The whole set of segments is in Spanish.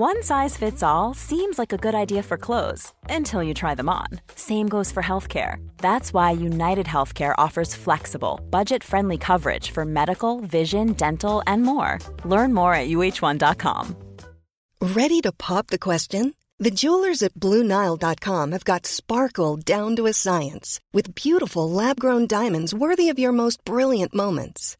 One size fits all seems like a good idea for clothes until you try them on. Same goes for healthcare. That's why United Healthcare offers flexible, budget friendly coverage for medical, vision, dental, and more. Learn more at uh1.com. Ready to pop the question? The jewelers at BlueNile.com have got sparkle down to a science with beautiful lab grown diamonds worthy of your most brilliant moments.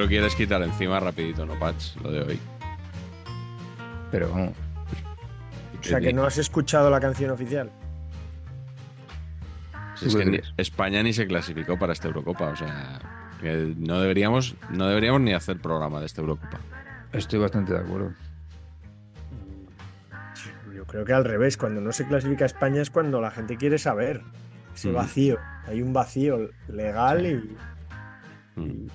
Lo quieres quitar encima rapidito, ¿no, Patch? Lo de hoy. Pero vamos. O sea que no has escuchado la canción oficial. Es que ni- España ni se clasificó para esta Eurocopa, o sea, que no deberíamos, no deberíamos ni hacer programa de esta Eurocopa. Estoy bastante de acuerdo. Yo creo que al revés, cuando no se clasifica España es cuando la gente quiere saber ese Mm. vacío. Hay un vacío legal y Mm.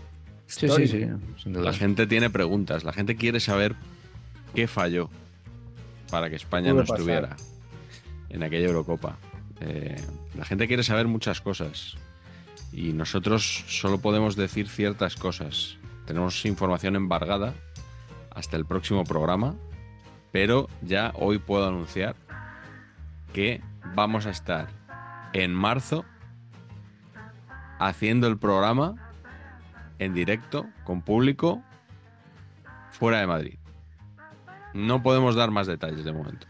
Sí, sí, sí. La gente tiene preguntas, la gente quiere saber qué falló para que España no pasar. estuviera en aquella Eurocopa. Eh, la gente quiere saber muchas cosas y nosotros solo podemos decir ciertas cosas. Tenemos información embargada hasta el próximo programa, pero ya hoy puedo anunciar que vamos a estar en marzo haciendo el programa en directo, con público, fuera de Madrid. No podemos dar más detalles de momento.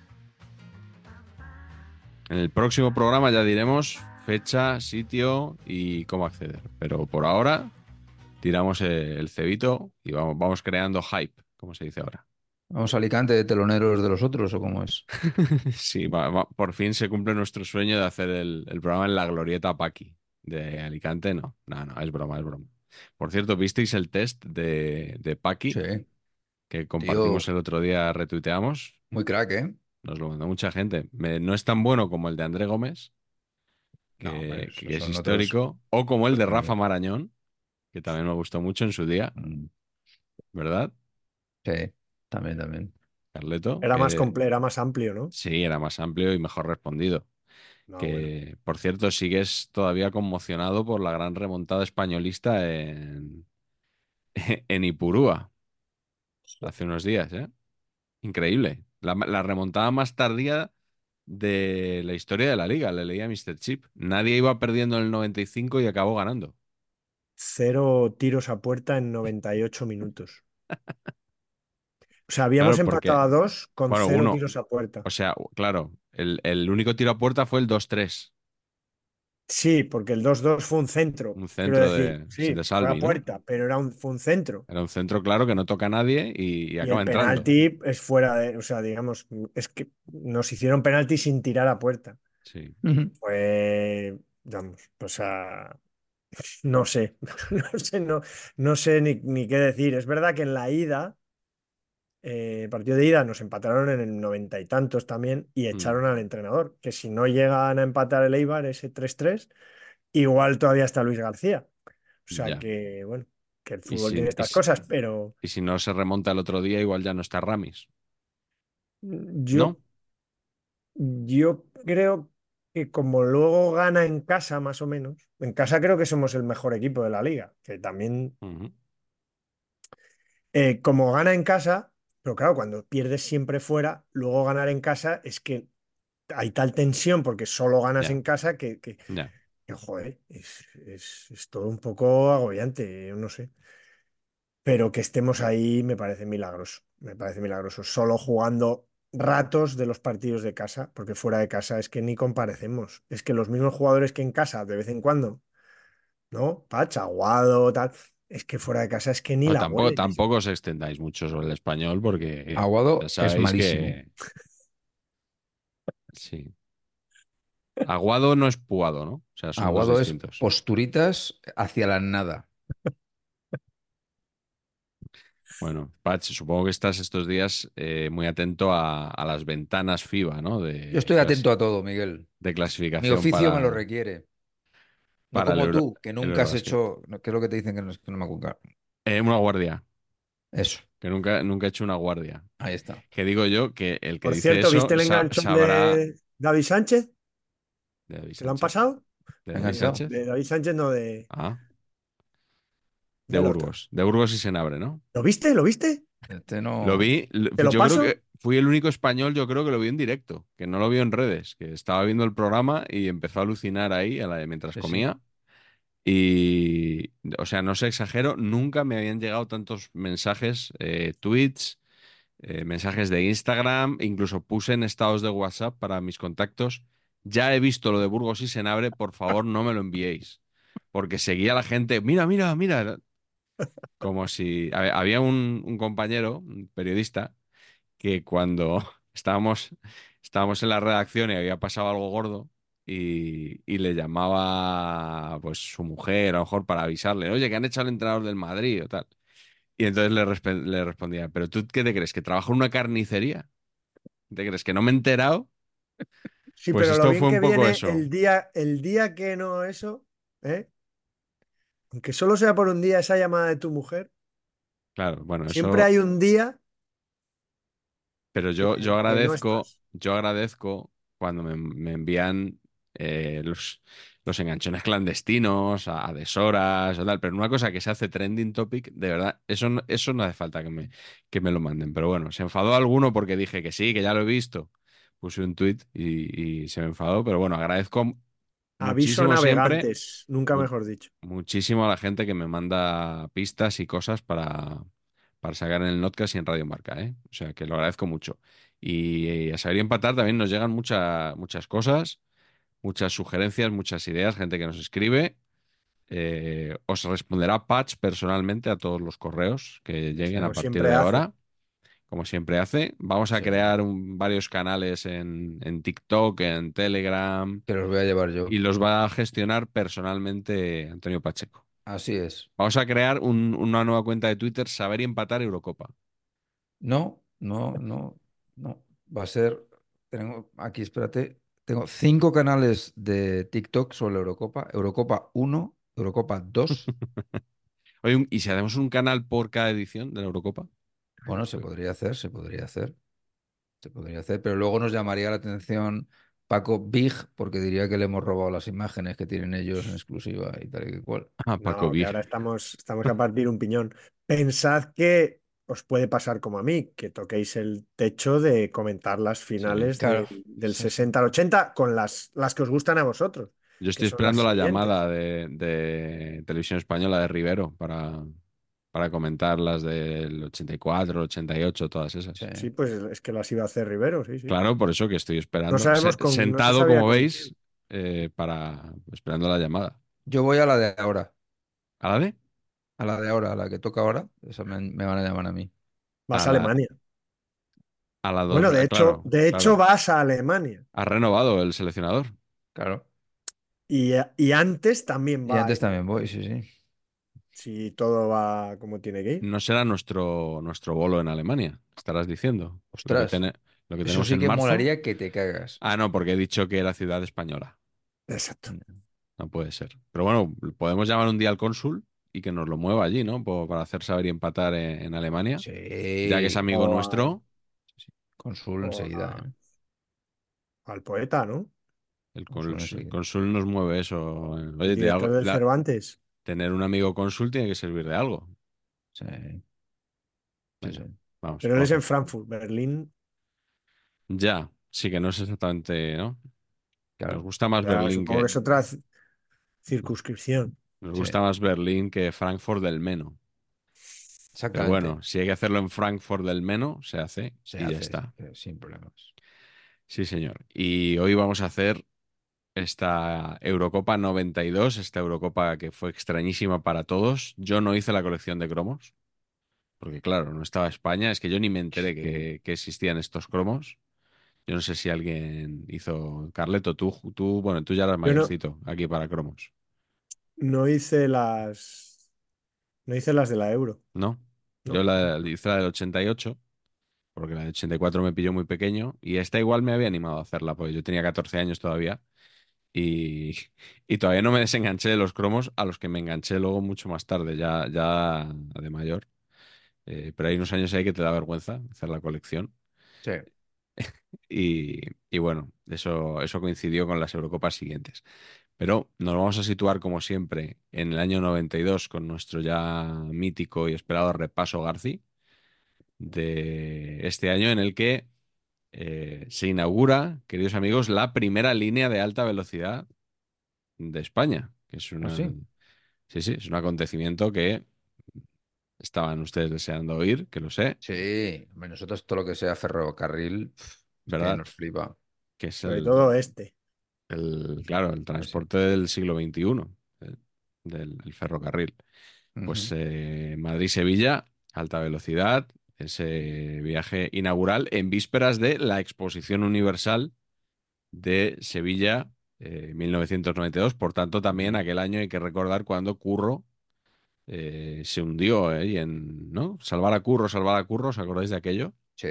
En el próximo programa ya diremos fecha, sitio y cómo acceder. Pero por ahora tiramos el cebito y vamos, vamos creando hype, como se dice ahora. Vamos a Alicante de teloneros de los otros, ¿o cómo es? Sí, va- va- por fin se cumple nuestro sueño de hacer el, el programa en la Glorieta Paqui. De Alicante, no. No, no, es broma, es broma. Por cierto, ¿visteis el test de, de Paqui Sí. que compartimos Tío. el otro día, retuiteamos? Muy crack, ¿eh? Nos lo mandó mucha gente. Me- no es tan bueno como el de André Gómez, que, No, hombre, esos que es son otros- histórico, o como el de Rafa. Marañón, que también me gustó mucho en su día, Mm, ¿verdad, Sí, también, también. Carleto? Era más Que- comple- era más amplio, ¿no? Sí, era más amplio y mejor respondido. No, que, bueno. por cierto, sigues todavía conmocionado por la gran remontada españolista en, en Ipurúa hace unos días, ¿eh? Increíble. La, la remontada más tardía de la historia de la liga, le leía a Mr. Chip. Nadie iba perdiendo en el 95 y acabó ganando. Cero tiros a puerta en 98 minutos. O sea, habíamos Claro, porque- empatado a dos con Bueno, cero uno. tiros a puerta. O sea, claro, el, el único tiro a puerta fue el 2-3. Sí, porque el 2-2 fue un centro. Un quiero centro decir. de- sí, de fue Salvi, a ¿no? puerta, pero era un, fue un centro. Era un centro claro que no toca a nadie y, y Y acaba el entrando. penalti es fuera de, o sea, digamos, es que nos hicieron penalti sin tirar a puerta. Sí. Fue, vamos, o sea, no sé, no sé, no, no sé ni, ni qué decir. Es verdad que en la ida, eh, partido de ida nos empataron en el noventa y tantos también y echaron al entrenador, que si no llegan a empatar el Eibar ese 3-3, igual todavía está Luis García. O sea Ya. que, bueno, que el fútbol si- tiene estas si- cosas, pero Y si no se remonta el otro día, igual ya no está Ramis. yo, ¿No? yo creo que como luego gana en casa, más o menos, en casa creo que somos el mejor equipo de la liga, que también, eh, como gana en casa, pero claro, cuando pierdes siempre fuera, luego ganar en casa es que hay tal tensión porque solo ganas en casa que, que, joder, es, es- es todo un poco agobiante, yo no sé. Pero que estemos ahí me parece milagroso, me parece milagroso. Solo jugando ratos de los partidos de casa, porque fuera de casa es que ni comparecemos. Es que los mismos jugadores que en casa, de vez en cuando, ¿no? Pacha, Aguado, tal. Es que fuera de casa es que ni Bueno, la tampoco, hueles. tampoco os extendáis mucho sobre el español porque Aguado ya es malísimo. que... Sí. Aguado no es puado, ¿no? O sea, son dos Aguado es distintos. posturitas hacia la nada. Bueno, Patch, supongo que estás estos días eh, muy atento a, a las ventanas FIBA, ¿no? Yo De, estoy clas- atento a todo, Miguel. de Mi clasificación oficio me lo requiere. Para como tú, que nunca has hecho, ¿qué es lo que te dicen que no, que no me acuerdo? Eh, una guardia, Eso, que nunca, nunca he hecho una guardia. ahí está. Que digo yo que el que Por dice cierto, eso ¿viste el enganchón sabrá de David Sánchez? de David ¿Se lo han pasado? ¿De David. Sánchez? De David Sánchez, no de, Ah, de. Burgos. De Burgos y Senabre, ¿no? ¿Lo viste? ¿Lo viste? Este no. Lo vi, l- ¿Te lo yo paso? creo que fui el único español, yo creo que lo vi en directo, que no lo vi en redes, que estaba viendo el programa y empezó a alucinar ahí a la- mientras Sí, sí. Y, o sea, no se exagero, nunca me habían llegado tantos mensajes, eh, tweets, eh, mensajes de Instagram, incluso puse en estados de WhatsApp para mis contactos. Ya he visto lo de Burgos y Senabre, por favor, no me lo enviéis. Porque seguía la gente, mira, mira, mira. Como si hab- había un, un compañero, un periodista, que cuando estábamos, estábamos en la redacción y había pasado algo gordo y, y le llamaba pues su mujer a lo mejor para avisarle, oye, que han echado al entrenador del Madrid o tal. Y entonces le, le respondía, ¿pero tú qué te crees? ¿Que trabajo en una carnicería? ¿Te crees que no me he enterado? Sí, Pues pero esto lo bien fue un que poco viene eso. el día, el día que no eso, ¿eh? Aunque solo sea por un día esa llamada de tu mujer, Claro, bueno, siempre eso... hay un día Pero yo, yo no agradezco, yo agradezco cuando me, me envían eh, los, los enganchones clandestinos a, a deshoras o tal, pero una cosa que se hace trending topic, de verdad, eso no, eso no hace falta que me, que me lo manden. Pero bueno, se enfadó alguno porque dije que sí, que ya lo he visto. Puse un tweet y, y se me enfadó, pero bueno, agradezco Aviso muchísimo siempre, navegantes, nunca mejor dicho. muchísimo a la gente que me manda pistas y cosas para, para sacar en el Notcast y en Radio Marca, ¿eh? O sea, que lo agradezco mucho. Y, a saber y empatar también nos llegan mucha- muchas cosas, muchas sugerencias, muchas ideas, gente que nos escribe. Eh, os responderá Patch personalmente a todos los correos que lleguen a partir de hace. ahora, como siempre hace. Vamos a Sí. crear un- varios canales en, en TikTok, en Telegram, Que los voy a llevar yo. y los va a gestionar personalmente Antonio Pacheco. Así es. Vamos a crear un- una nueva cuenta de Twitter, Saber y Empatar Eurocopa. No, no, no, no. Va a ser. Tengo aquí, espérate. Tengo cinco canales de TikTok sobre la Eurocopa. Eurocopa 1, Eurocopa 2. Oye, un- ¿y si hacemos un canal por cada edición de la Eurocopa? Bueno, se podría hacer, se podría hacer. Se podría hacer, pero luego nos llamaría la atención Paco Big, porque diría que le hemos robado las imágenes que tienen ellos en exclusiva y tal y que cual. Ah, Paco No, Big. ahora estamos, estamos a partir un piñón. Pensad que os puede pasar como a mí, que toquéis el techo de comentar las finales claro. de- del Sí, sí. 60 al 80 con las, las que os gustan a vosotros. Yo estoy esperando la siguientes. llamada de, de Televisión Española de Rivero para, para comentar las del 84, 88, todas esas. Sí. Sí, pues es que las iba a hacer Rivero, sí, sí. Claro, por eso que estoy esperando. No con- sentado, como veis, eh, para esperando la llamada. Yo voy a la de ahora, ¿A la de? A la de ahora, a la que toca ahora. Esa me, me van a llamar a mí. Vas a a la- Alemania. A la dos, Bueno, de eh, hecho, claro, vas a Alemania. Ha renovado el seleccionador. Claro. Y, y antes también Y va, antes también voy, sí, sí. si todo va como tiene que ir. No será nuestro, nuestro bolo en Alemania, estarás diciendo. Lo que, Ostras, lo que Eso tenemos sí en que marzo. molaría que te cagas. Ah, no, porque he dicho que era ciudad española. Exacto. No puede ser. Pero bueno, podemos llamar un día al cónsul y que nos lo mueva allí, ¿no? Para hacer saber y empatar en, en Alemania. Sí. Ya que es amigo O a- nuestro, Consul o enseguida, a- ¿eh? Al poeta, ¿no? el enseguida. cónsul nos mueve eso. El Oye, del la- Cervantes. tener un amigo cónsul tiene que servir de algo. Sí. Sí, sí. Vamos, Pero él es vamos. en Frankfurt, Berlín. Ya, sí que no es exactamente, ¿no? Nos Claro. gusta más ya, Berlín supongo que, que es otra ci- circunscripción. Nos Sí. gusta más Berlín que Frankfurt del Meno. Pero bueno, si hay que hacerlo en Frankfurt del Meno, se hace Se y ya hace, está. eh, sin problemas. Sí, señor. Y hoy vamos a hacer esta Eurocopa 92, esta Eurocopa que fue extrañísima para todos. Yo no hice la colección de cromos, porque claro, no estaba España. Es que yo ni me enteré que, que existían estos cromos. Yo no sé si alguien hizo. Carleto, tú, tú, bueno, tú ya eras no. mayorcito aquí para cromos, No hice las. No hice las de la Euro. ¿no? Yo la, hice la del 88, porque la del 84 me pilló muy pequeño, y esta igual me había animado a hacerla, porque yo tenía 14 años todavía, y, y todavía no me desenganché de los cromos, a los que me enganché luego mucho más tarde, ya, ya de mayor. Eh, pero hay unos años ahí que te da vergüenza hacer la colección. Sí. Y, y bueno, eso, eso coincidió con las Eurocopas siguientes. Pero nos vamos a situar, como siempre, en el año 92 con nuestro ya mítico y esperado repaso Garci de este año en el que eh, se inaugura, queridos amigos, la primera línea de alta velocidad de España, que es una... ¿Ah, sí? Sí, sí, es un acontecimiento que estaban ustedes deseando oír, que lo sé, Sí, nosotros todo lo que sea ferrocarril, es que ¿verdad? nos flipa. Que es Sobre el, todo este. El- claro, el transporte del siglo XXI, el- del el ferrocarril. Pues eh, Madrid-Sevilla, alta velocidad, ese viaje inaugural en vísperas de la Exposición Universal de Sevilla eh, 1992. Por tanto, también aquel año hay que recordar cuando Curro eh, se hundió ahí en, ¿no? Salvar a Curro, salvar a Curro, ¿os acordáis de aquello? Sí,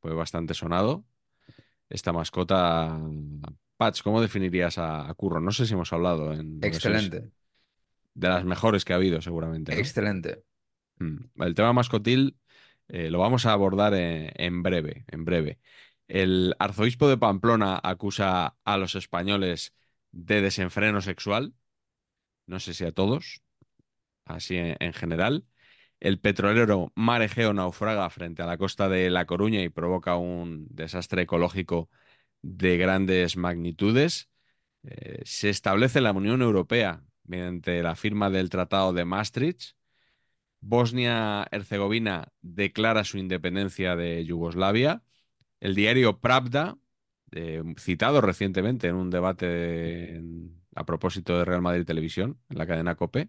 Fue bastante sonado. Esta mascota, Patch, ¿cómo definirías a, a Curro? No sé si hemos hablado en excelente, de las mejores que ha habido, seguramente, ¿no? excelente. Mm. El tema mascotil eh, lo vamos a abordar en, en breve, en breve. El arzobispo de Pamplona acusa a los españoles de desenfreno sexual, no sé si a todos, así en, en general. El petrolero Mar Egeo naufraga frente a la costa de La Coruña y provoca un desastre ecológico de grandes magnitudes. Eh, se establece la Unión Europea mediante la firma del Tratado de Maastricht Bosnia-Herzegovina declara su independencia de Yugoslavia. El diario Pravda, eh, citado recientemente en un debate en- a propósito de Real Madrid Televisión, en la cadena COPE,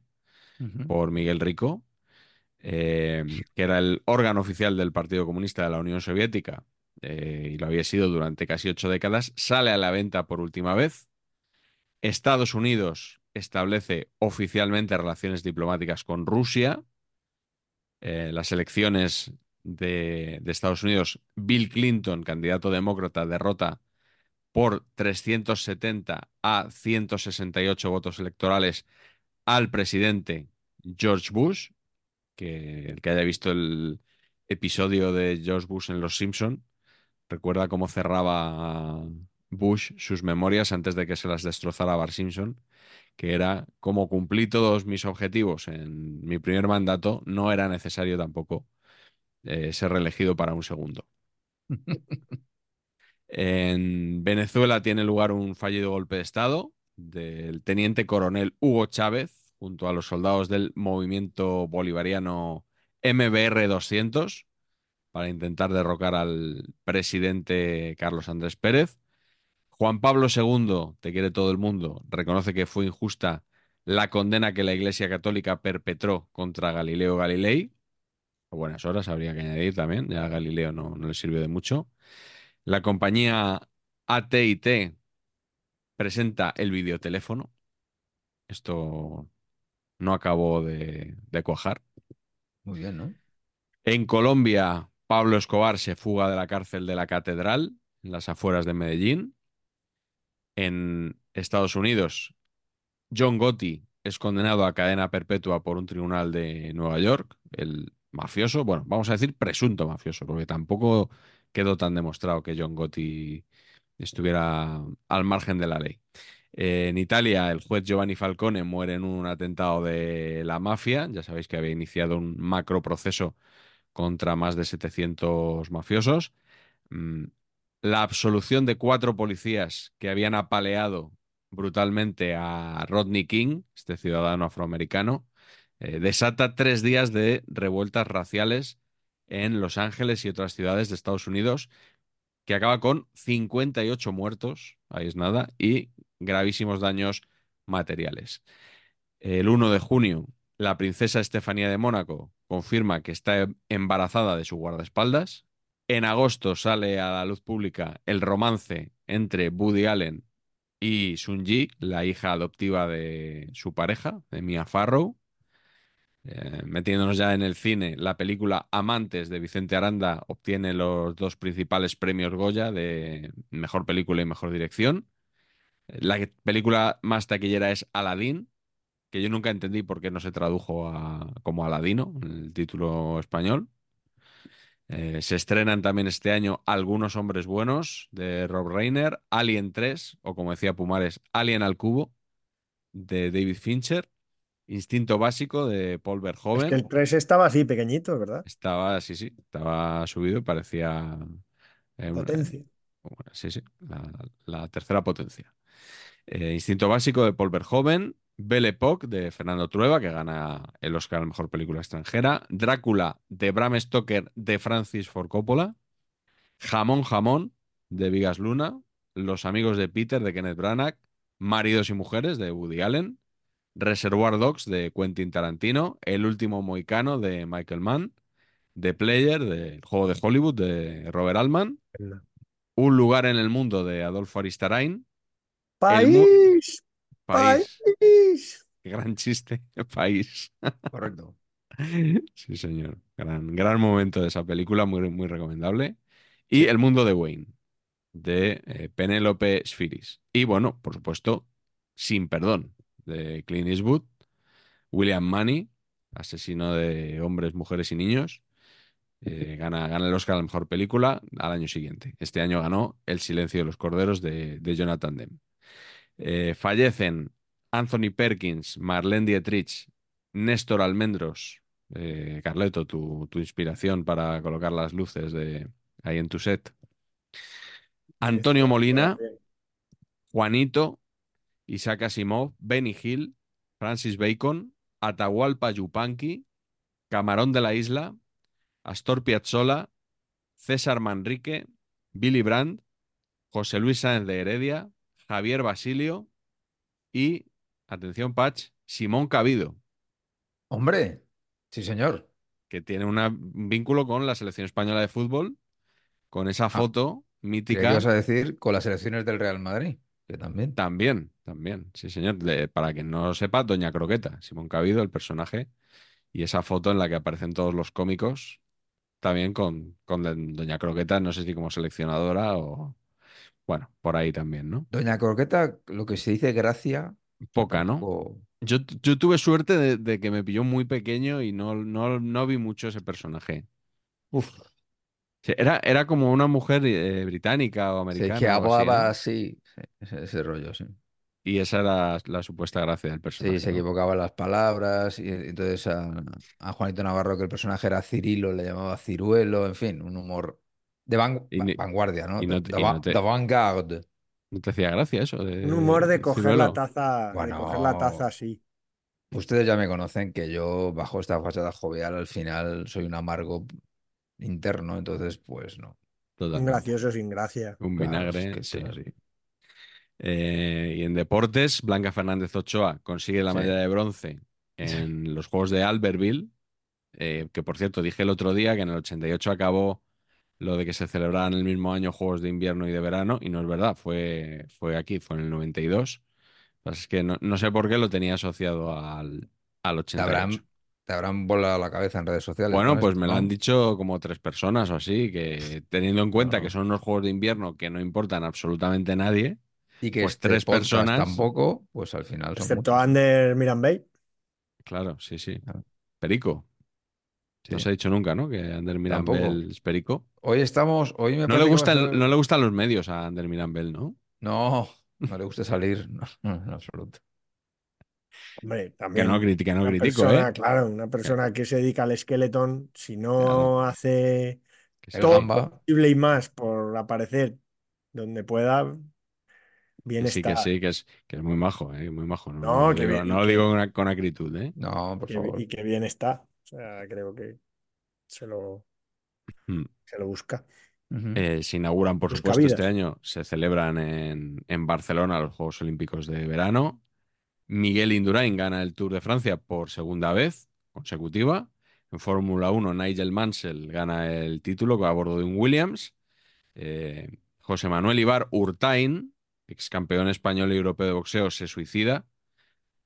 por Miguel Rico, eh, que era el órgano oficial del Partido Comunista de la Unión Soviética, eh, y lo había sido durante casi ocho décadas, sale a la venta por última vez. Estados Unidos establece oficialmente relaciones diplomáticas con Rusia eh, las elecciones de, de Estados Unidos, Bill Clinton, candidato demócrata, derrota por 370 a 168 votos electorales al presidente George Bush, que el que haya visto el episodio de George Bush en Los Simpson recuerda cómo cerraba Bush sus memorias antes de que se las destrozara Bart Simpson, que era como cumplí todos mis objetivos en mi primer mandato, no era necesario tampoco eh, ser reelegido para un segundo. En Venezuela tiene lugar un fallido golpe de Estado del teniente coronel Hugo Chávez junto a los soldados del movimiento bolivariano MBR 200 para intentar derrocar al presidente Carlos Andrés Pérez. Juan Pablo II, te quiere todo el mundo, reconoce que fue injusta la condena que la Iglesia Católica perpetró contra Galileo Galilei. A buenas horas habría que añadir también, ya a Galileo no, no le sirvió de mucho. La compañía AT&T presenta el videoteléfono. Esto no acabó de, de cuajar. Muy bien, ¿no? En Colombia, Pablo Escobar se fuga de la cárcel de la Catedral, en las afueras de Medellín. En Estados Unidos, John Gotti es condenado a cadena perpetua por un tribunal de Nueva York. El mafioso, bueno, vamos a decir presunto mafioso, porque tampoco quedó tan demostrado que John Gotti estuviera al margen de la ley. En Italia, el juez Giovanni Falcone muere en un atentado de la mafia. Ya sabéis que había iniciado un macro proceso contra más de 700 mafiosos. Mm, La absolución de cuatro policías que habían apaleado brutalmente a Rodney King, este ciudadano afroamericano, eh, desata tres días de revueltas raciales en Los Ángeles y otras ciudades de Estados Unidos, que acaba con 58 muertos, ahí es nada, y gravísimos daños materiales. El 1 de junio, la princesa Estefanía de Mónaco confirma que está embarazada de su guardaespaldas. En agosto sale a la luz pública el romance entre Woody Allen y Sun Ji, la hija adoptiva de su pareja, de Mia Farrow. Eh, metiéndonos ya en el cine, la película Amantes de Vicente Aranda obtiene los dos principales premios Goya de mejor película y mejor dirección. La que- película más taquillera es Aladdin, que yo nunca entendí por qué no se tradujo a- como Aladino, el título español. Eh, se estrenan también este año Algunos Hombres Buenos de Rob Reiner, Alien 3, o como decía Pumares, Alien al Cubo de David Fincher, Instinto Básico de Paul Es Verhoeven. que el 3 estaba así, pequeñito, ¿verdad? Estaba, sí, sí, estaba subido y parecía... eh, Potencia. sí, sí, la, la tercera potencia. Eh, Instinto Básico de Paul Verhoeven, Belle Époque de Fernando Trueba, que gana el Oscar a Mejor Película Extranjera, Drácula de Bram Stoker de Francis Ford Coppola, Jamón Jamón de Vigas Luna, Los Amigos de Peter de Kenneth Branagh, Maridos y Mujeres de Woody Allen, Reservoir Dogs de Quentin Tarantino, El Último Moicano de Michael Mann, The Player del Juego de Hollywood de Robert Altman, Un Lugar en el Mundo de Adolfo Aristarain, ¡País! País, ¡País! qué gran chiste, País. Correcto. Sí, señor. Gran, gran momento de esa película, muy, muy recomendable. Y El mundo de Wayne, de eh, Penélope Spheris. Y bueno, por supuesto, Sin perdón, de Clint Eastwood. William Money, asesino de hombres, mujeres y niños. eh, gana, gana el Oscar a la mejor película al año siguiente. Este año ganó El silencio de los corderos de, de Jonathan Demme. Eh, fallecen Anthony Perkins, Marlene Dietrich, Néstor Almendros. Eh, Carleto, tu, inspiración para colocar las luces de ahí en tu set. Antonio Molina, Juanito, Isaac Asimov, Benny Hill, Francis Bacon, Atahualpa Yupanqui, Camarón de la Isla, Astor Piazzolla, César Manrique, Billy Brandt, José Luis Sáenz de Heredia, Javier Basilio y, atención Patch, Simón Cabido, Hombre, sí, señor. que tiene una- un vínculo con la selección española de fútbol, con esa foto Creía que mítica. ibas a decir con las elecciones del Real Madrid, que también. También, también, sí, señor. De- para quien no lo sepa, Doña Croqueta, Simón Cabido, el personaje, y esa foto en la que aparecen todos los cómicos, también con, con Doña Croqueta, no sé si como seleccionadora o, bueno, por ahí también, ¿no? Doña Croqueta, lo que se dice gracia, Poca, ¿no? Yo, yo tuve suerte de, de que me pilló muy pequeño y no, no, no vi mucho ese personaje. Uf, Sí, Era, era como una mujer eh, británica o americana. que algo así, hablaba ¿no? así, sí, ese, ese rollo, sí. Y esa era la supuesta gracia del personaje. Sí, se equivocaba las palabras y entonces a, a Juanito Navarro, que el personaje era Cirilo, le llamaba Ciruelo, en fin, un humor de van- Y ni- vanguardia, ¿no? y no De, de y no te- de vanguard. ¿No te hacía gracia eso? De, Un humor de coger la taza, de Bueno. coger la taza así. Ustedes ya me conocen que yo, bajo esta fachada jovial, al final soy un amargo interno, entonces, pues no. Un Totalmente. gracioso sin gracia. Un Claro, vinagre, es que sí. así. Eh, y en deportes, Blanca Fernández Ochoa consigue la Sí. medalla de bronce en los Juegos de Albertville, eh, que por cierto dije el otro día que en el 88 acabó lo de que se celebraran el mismo año Juegos de invierno y de verano, y no es verdad, fue, fue aquí, fue en el 92. Lo que pasa es que no, no sé por qué lo tenía asociado al, al Te habrán, 88. te habrán volado la cabeza en redes sociales. Bueno, pues me lo han dicho como tres personas o así, que teniendo en cuenta No. que son unos juegos de invierno que no importan absolutamente a nadie, Y que pues este tres personas- tampoco, pues al final son Excepto muchos. Ander Mirambey. claro, sí, sí. Claro. Perico. No Sí. se ha dicho nunca, ¿no? Que Ander Mirambel Tampoco. es Perico. Hoy estamos, hoy me No le, que va a gustan, ser- no le gustan los medios a Ander Mirambel, ¿no? No, no le gusta salir, no, no, en absoluto. Hombre, Que también. no, que no una critico, persona, ¿eh? Claro, una persona que se dedica al esqueleton, si no Claro. hace todo lo posible y más por aparecer donde pueda, bien sí, que sí, que es, que es muy majo, ¿eh? Muy majo. No, No, no lo que digo, bien, no lo que- digo con, con acritud, ¿eh? No, por Que- favor. y que bien está. O sea, creo que se lo, Hmm. se lo busca. Eh, se inauguran, por Busca supuesto, este año. Se celebran en, en Barcelona los Juegos Olímpicos de verano. Miguel Indurain gana el Tour de Francia por segunda vez consecutiva. En Fórmula 1, Nigel Mansell gana el título a bordo de un Williams. Eh, José Manuel Ibar Urtain, ex campeón español y europeo de boxeo, se suicida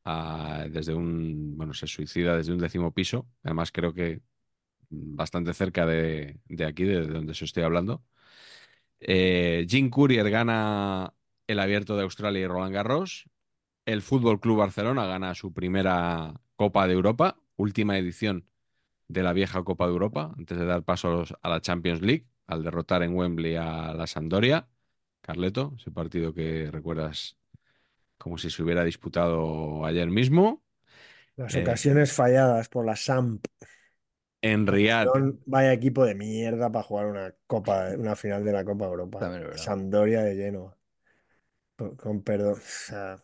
desde un, bueno, se suicida desde un décimo piso, además creo que bastante cerca de, de aquí, de donde os estoy hablando. Eh, Jim Courier gana el Abierto de Australia y Roland Garros. El Fútbol Club Barcelona gana su primera Copa de Europa, última edición de la vieja Copa de Europa, antes de dar paso a la Champions League, al derrotar en Wembley a la Sampdoria. Carleto, ese partido que recuerdas como si se hubiera disputado ayer mismo. Las Eh, ocasiones falladas por la SAMP. En Riyadh, Vaya equipo de mierda para jugar una copa, una final de la Copa Europa. Sampdoria de Genoa. Con, con perdón. O sea,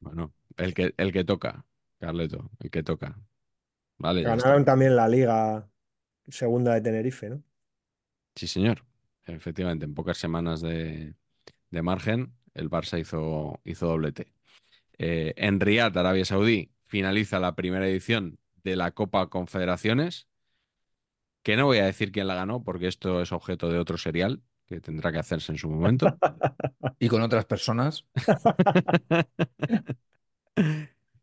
bueno, el que, el que toca, Carleto, el que toca. Vale, ganaron también la Liga Segunda de Tenerife, ¿no? Sí, señor. Efectivamente, en pocas semanas de, de margen, el Barça hizo, hizo doblete. Eh, en Riyadh, Arabia Saudí, finaliza la primera edición de la Copa Confederaciones, que no voy a decir quién la ganó, porque esto es objeto de otro serial que tendrá que hacerse en su momento. Y con otras personas.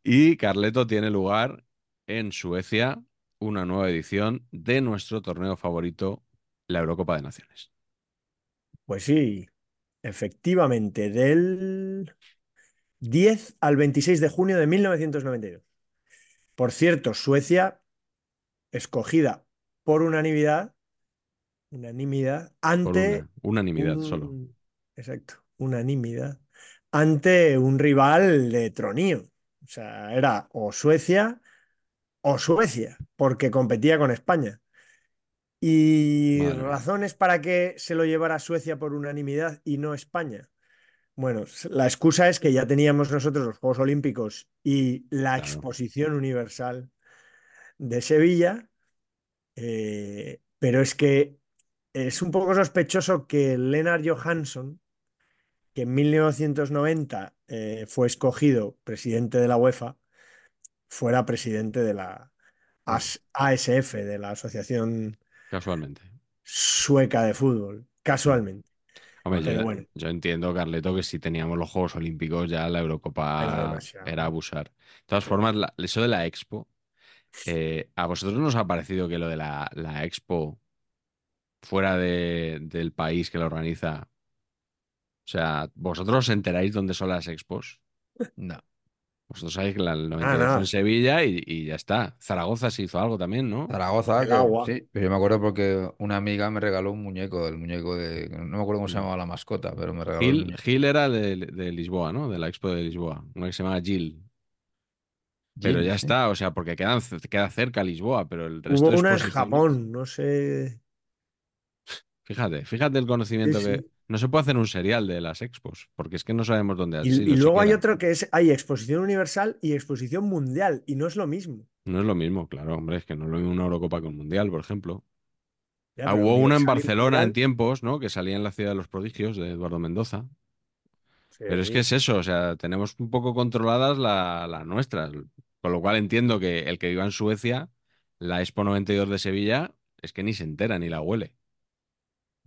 Y Carleto tiene lugar en Suecia, una nueva edición de nuestro torneo favorito, la Eurocopa de Naciones. Pues sí, efectivamente, del 10 al 26 de junio de 1992. Por cierto, Suecia, escogida por unanimidad, unanimidad, Por ante una, unanimidad un- solo. Exacto, unanimidad, ante un rival de tronío. O sea, era o Suecia o Suecia, porque competía con España. Y Madre razones para que se lo llevara Suecia por unanimidad y no España. Bueno, la excusa es que ya teníamos nosotros los Juegos Olímpicos y la Claro. Exposición Universal de Sevilla, eh, pero es que es un poco sospechoso que Lennart Johansson, que en 1990 eh, fue escogido presidente de la UEFA, fuera presidente de la AS- ASF, de la Asociación Casualmente. Sueca de Fútbol, casualmente. Hombre, Pero yo, bueno. yo entiendo, Carleto, que si teníamos los Juegos Olímpicos ya la Eurocopa era abusar. De todas formas, la- eso de la Expo, eh, ¿a vosotros nos ha parecido que lo de la, la Expo fuera de- del país que la organiza? O sea, ¿vosotros os enteráis dónde son las Expos? No. Vosotros sabéis que la el Ah, 92 fue nada. en Sevilla y, y ya está. Zaragoza se hizo algo también, ¿no? Zaragoza, El que- agua. sí, pero yo me acuerdo porque una amiga me regaló un muñeco, el muñeco de, no me acuerdo cómo se Mm. llamaba la mascota, pero me regaló Gil. Gil era de, de Lisboa, ¿no? De la Expo de Lisboa. Una que se llama Gil. Pero Gil, ya sí. está, o sea, porque quedan, queda cerca Lisboa, pero el resto Hubo de una en Japón, no sé. Fíjate, fíjate el conocimiento Sí, que. No se puede hacer un serial de las expos, porque es que no sabemos dónde Y, y luego hay otro que es, hay exposición universal y exposición mundial, y no es lo mismo. No es lo mismo, claro, hombre, es que no lo mismo una Eurocopa un Mundial, por ejemplo. Ya, Ah, hubo una en Barcelona en tiempos, ¿no? Que salía en la ciudad de los prodigios de Eduardo Mendoza. sí. Pero es que es eso, o sea, tenemos un poco controladas la- las nuestras. Con lo cual entiendo que el que viva en Suecia, la Expo 92 de Sevilla, es que ni se entera ni la huele.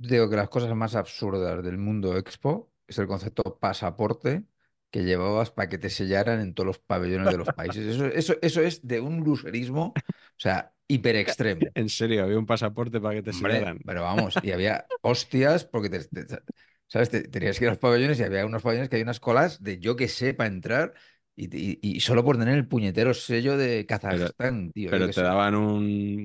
Digo que las cosas más absurdas del mundo expo es el concepto pasaporte que llevabas para que te sellaran en todos los pabellones de los países. Eso, eso, eso es de un luserismo, o sea, hiper extremo. En serio, había un pasaporte para que te Hombre, sellaran. pero vamos, y había hostias porque te, te- ¿sabes? Te- tenías que ir a los pabellones y había unos pabellones que hay unas colas de yo que sé para entrar y, y- y solo por tener el puñetero sello de Kazajstán, tío. yo Pero te sé. daban un,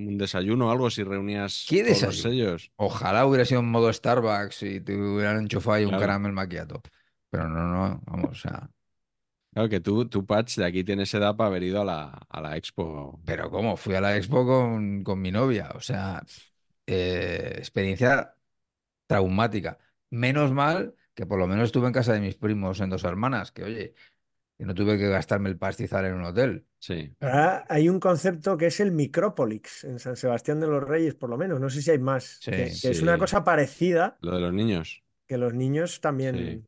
un desayuno o algo si reunías ¿Qué todos los sellos. Ojalá hubiera sido en modo Starbucks y te hubieran enchufado ahí un Claro. caramel macchiato. Pero no, no, vamos, o sea. Claro que tú, tú, Patch, de aquí tienes edad para haber ido a la, a la expo. Pero ¿cómo? Fui a la expo con, con mi novia. O sea, eh, experiencia traumática. Menos mal que por lo menos estuve en casa de mis primos en dos hermanas, que oye, que no tuve que gastarme el pastizal en un hotel. Sí. Ahora hay un concepto que es el Micrópolis en San Sebastián de los Reyes, por lo menos. No sé si hay más. Sí, que, que es una cosa parecida Lo de los niños. que los niños también Sí.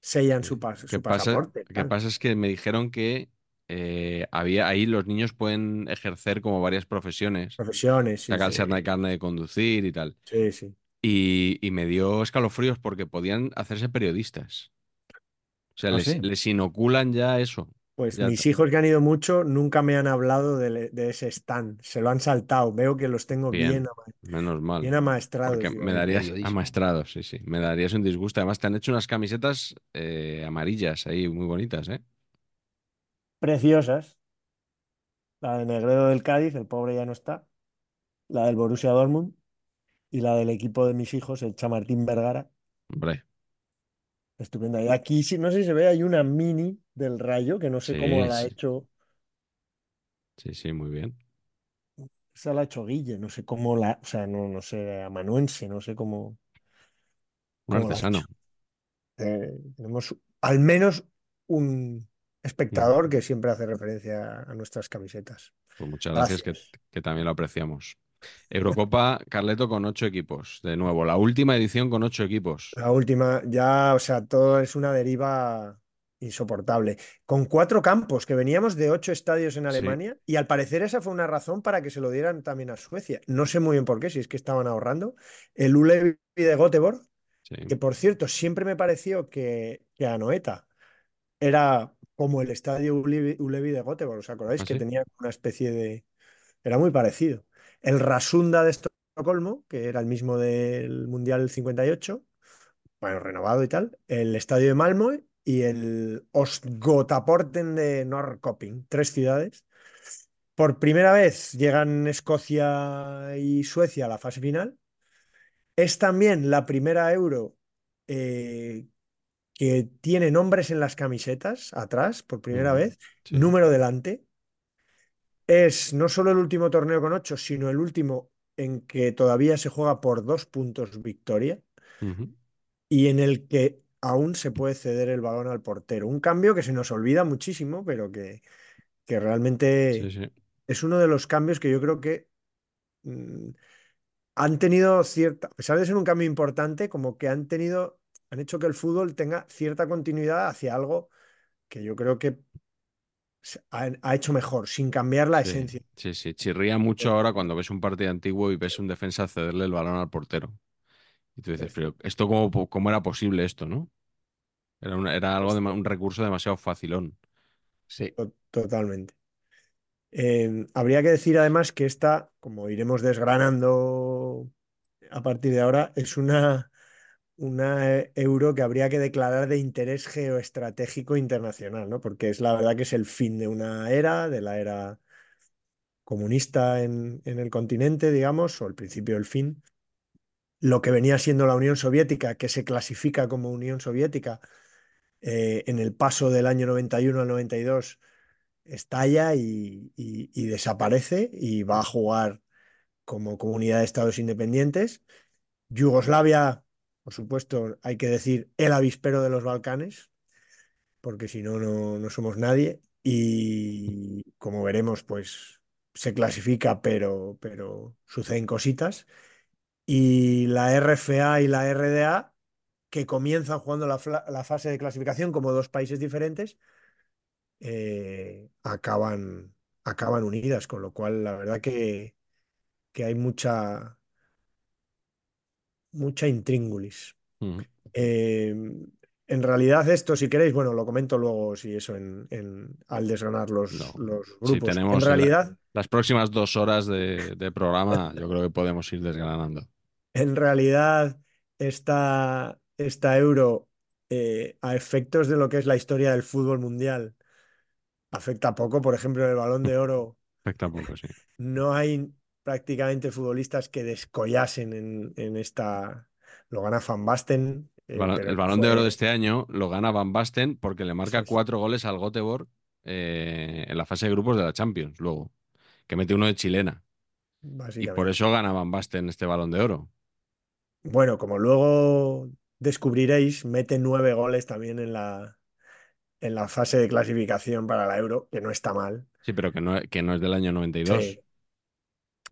sellan su, pas- ¿Qué su pasa, pasaporte. qué tal. pasa es que me dijeron que eh, había ahí los niños pueden ejercer como varias profesiones. Profesiones, sí, Sacar sí. carne de conducir y tal. Sí, sí. Y, y me dio escalofríos porque podían hacerse periodistas. O sea, ¿Ah, les, sí? les inoculan ya eso. Pues Ya mis hijos que han ido mucho nunca me han hablado de, de ese stand. Se lo han saltado. Veo que los tengo bien, Bien, menos mal. bien amaestrados. Porque me "Oye, darías periodismo. amaestrado, sí, sí. Me darías un disgusto. Además, te han hecho unas camisetas eh, amarillas ahí, muy bonitas, ¿eh? preciosas. La de Negredo del Cádiz, el pobre ya no está. La del Borussia Dortmund y la del equipo de mis hijos, el Chamartín Vergara. Hombre, Estupenda. Y aquí, sí, no sé si se ve, hay una mini del Rayo, que no sé cómo sí, la ha sí, hecho. sí, sí, muy bien. Esa la ha hecho Guille, no sé cómo la, o sea, no, no sé, amanuense, no sé cómo, Un cómo la ha hecho. artesano. Eh, tenemos al menos un espectador que siempre hace referencia a nuestras camisetas. Pues muchas gracias, que, Gracias. que también lo apreciamos. Eurocopa, Carleto con ocho equipos. De nuevo, la última edición con ocho equipos. La última, ya, o sea, todo es una deriva insoportable. Con cuatro campos, que veníamos de ocho estadios en Sí, Alemania, y al parecer esa fue una razón para que se lo dieran también a Suecia. No sé muy bien por qué, si es que estaban ahorrando. El Ullevi de Göteborg, sí. que por cierto, siempre me pareció que, que Anoeta era como el estadio Ullevi, Ullevi de Göteborg, ¿os acordáis? ¿Ah, Que tenía una especie de... Era muy parecido. El Rasunda de Estocolmo, que era el mismo del Mundial 58, bueno, renovado y tal, el estadio de Malmö y el Ostgotaporten de Norrköping, tres ciudades. Por primera vez llegan Escocia y Suecia a la fase final. Es también la primera Euro eh, que tiene nombres en las camisetas atrás, por primera vez, Sí. número delante. Es no solo el último torneo con ocho, sino el último en que todavía se juega por dos puntos victoria y en el que aún se puede ceder el balón al portero. Un cambio que se nos olvida muchísimo, pero que, que realmente sí. es uno de los cambios que yo creo que mm, han tenido cierta, a pesar de ser un cambio importante, como que han tenido, han hecho que el fútbol tenga cierta continuidad hacia algo que yo creo que ha, ha hecho mejor, sin cambiar la Sí, esencia. sí, sí. Chirría mucho ahora cuando ves un partido antiguo y ves un defensa cederle el balón al portero. Y tú dices, pero ¿esto cómo, era posible esto, no? Era, una- era algo de un recurso demasiado facilón. Sí. To- Totalmente. Eh, habría que decir además que esta, como iremos desgranando a partir de ahora, es una, una eh, euro que habría que declarar de interés geoestratégico internacional, ¿no? Porque es la verdad que es el fin de una era, de la era comunista en, en el continente, digamos, o el principio del fin. Lo que venía siendo la Unión Soviética, que se clasifica como Unión Soviética eh, en el paso del año 91 al 92 estalla y, y- y desaparece y va a jugar como comunidad de estados independientes. Yugoslavia, por supuesto, hay que decir el avispero de los Balcanes, porque si no, no, somos nadie. Y como veremos, pues se clasifica, pero, pero suceden cositas. Y la RFA y la RDA, que comienzan jugando la, la fase de clasificación como dos países diferentes, eh, acaban, acaban unidas, con lo cual la verdad que, que hay mucha, mucha intríngulis. Ujú. Eh, en realidad esto, si queréis, bueno, lo comento luego, si eso, en, en- al desgranar los, No. los Si grupos. En tenemos el- realidad, las próximas dos horas de, de programa, yo creo que podemos ir desgranando. en realidad, esta, esta euro, eh, a efectos de lo que es la historia del fútbol mundial, afecta poco. Por ejemplo, en el Balón de Oro Tampoco, sí. no hay prácticamente futbolistas que descollasen en, en esta. Lo gana Van Basten, El eh, el balón de oro de este año lo gana Van Basten porque le marca cuatro goles al Göteborg eh, en la fase de grupos de la Champions, luego, que mete uno de chilena. Y por eso gana Van Basten este balón de oro. Bueno, como luego descubriréis, mete nueve goles también en la, en la fase de clasificación para la Euro, que no está mal. Sí, pero que no, que no es del año 92. Sí,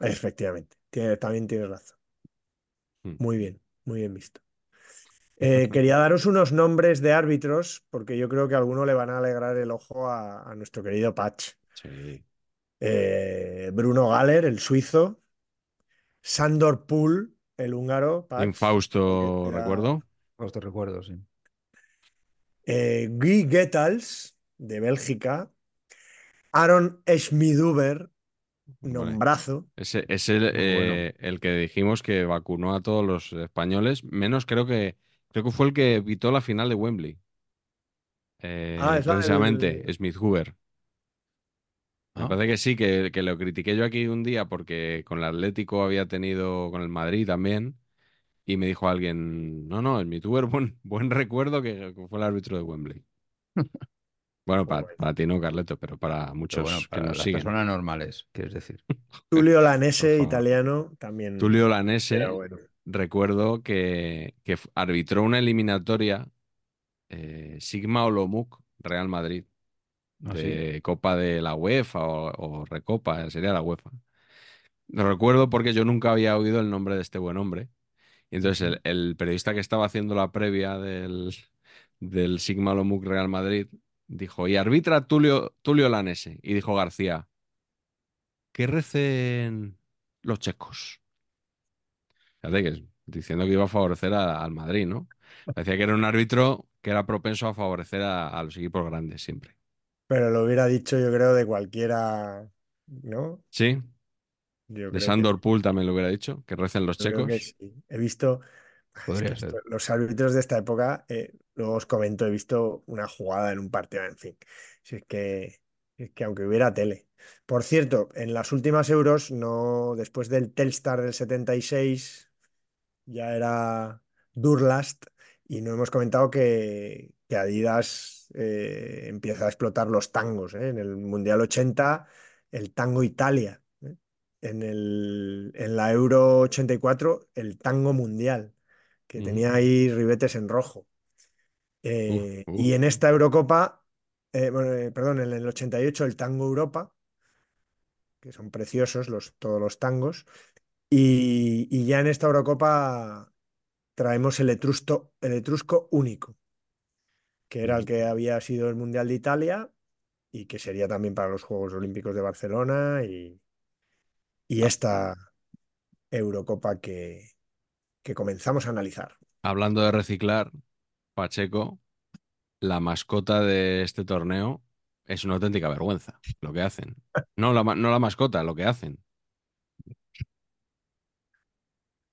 efectivamente. Tiene- también tienes razón. Mm. Muy bien, muy bien visto. Eh, quería daros unos nombres de árbitros, porque yo creo que a alguno le van a alegrar el ojo a, a nuestro querido Patch. Sí. Eh, Bruno Galler, el suizo. Sandor Pool, el húngaro, Patch. Porque era- recuerdo. Te recuerdo, sí. Eh, Guy Gettals, de Bélgica. Aaron Schmiduber, Nombrazo. ese es el, bueno. eh, el que dijimos que vacunó a todos los españoles, menos creo que creo que fue el que evitó la final de Wembley. Ah, Eh, la precisamente, del... Smith Hoover. Me Ah, parece que sí, que, que lo critiqué yo aquí un día porque con el Atlético había tenido, con el Madrid también, y me dijo alguien, no, no, Smith Hoover, buen, buen recuerdo que, que fue el árbitro de Wembley. Bueno, para, guay. para ti no, Carleto, pero para pero bueno, muchos que nos las siguen. personas normales, quieres decir. Tulio Lanese, italiano, Tulio también era Lanese, bueno. recuerdo que, que arbitró una eliminatoria eh, Sigma Olomouc Real Madrid ¿Ah, sí? de Copa de la UEFA o, o Recopa, sería la UEFA. Lo recuerdo porque yo nunca había oído el nombre de este buen hombre. Y entonces el, el periodista que estaba haciendo la previa del, del Sigma Olomouc Real Madrid dijo, y arbitra Tulio, Tulio Lanese. Y dijo García, que recen los checos. Fíjate que diciendo que iba a favorecer a- al Madrid, ¿no? Parecía que era un árbitro que era propenso a favorecer a, a los equipos grandes siempre. Pero lo hubiera dicho, yo creo, de cualquiera, ¿no? Sí, Yo de que, Sandor Pool también lo hubiera dicho, que recen los yo creo que checos. sí. He visto, es que esto- los árbitros de esta época, eh, luego os comento, he visto una jugada en un partido, en fin. Si es que, es que aunque hubiera tele. Por cierto, en las últimas euros, no, después del Telstar del 76, ya era Durlast y no hemos comentado que, que Adidas eh, empieza a explotar los tangos. ¿eh? En el Mundial 80, el tango Italia. ¿eh? En el, en la Euro 84, el tango mundial, que tenía ahí ribetes en rojo. Eh, y en esta Eurocopa, eh, bueno, eh, perdón, en el 88, el tango Europa, que son preciosos los, todos los tangos. Y, y ya en esta Eurocopa traemos el etrusco, el etrusco único, que era el que había sido el Mundial de Italia y que sería también para los Juegos Olímpicos de Barcelona y, y esta Eurocopa que, que comenzamos a analizar. Hablando de reciclar, Pacheco, la mascota de este torneo es una auténtica vergüenza lo que hacen. No la, no la mascota, lo que hacen.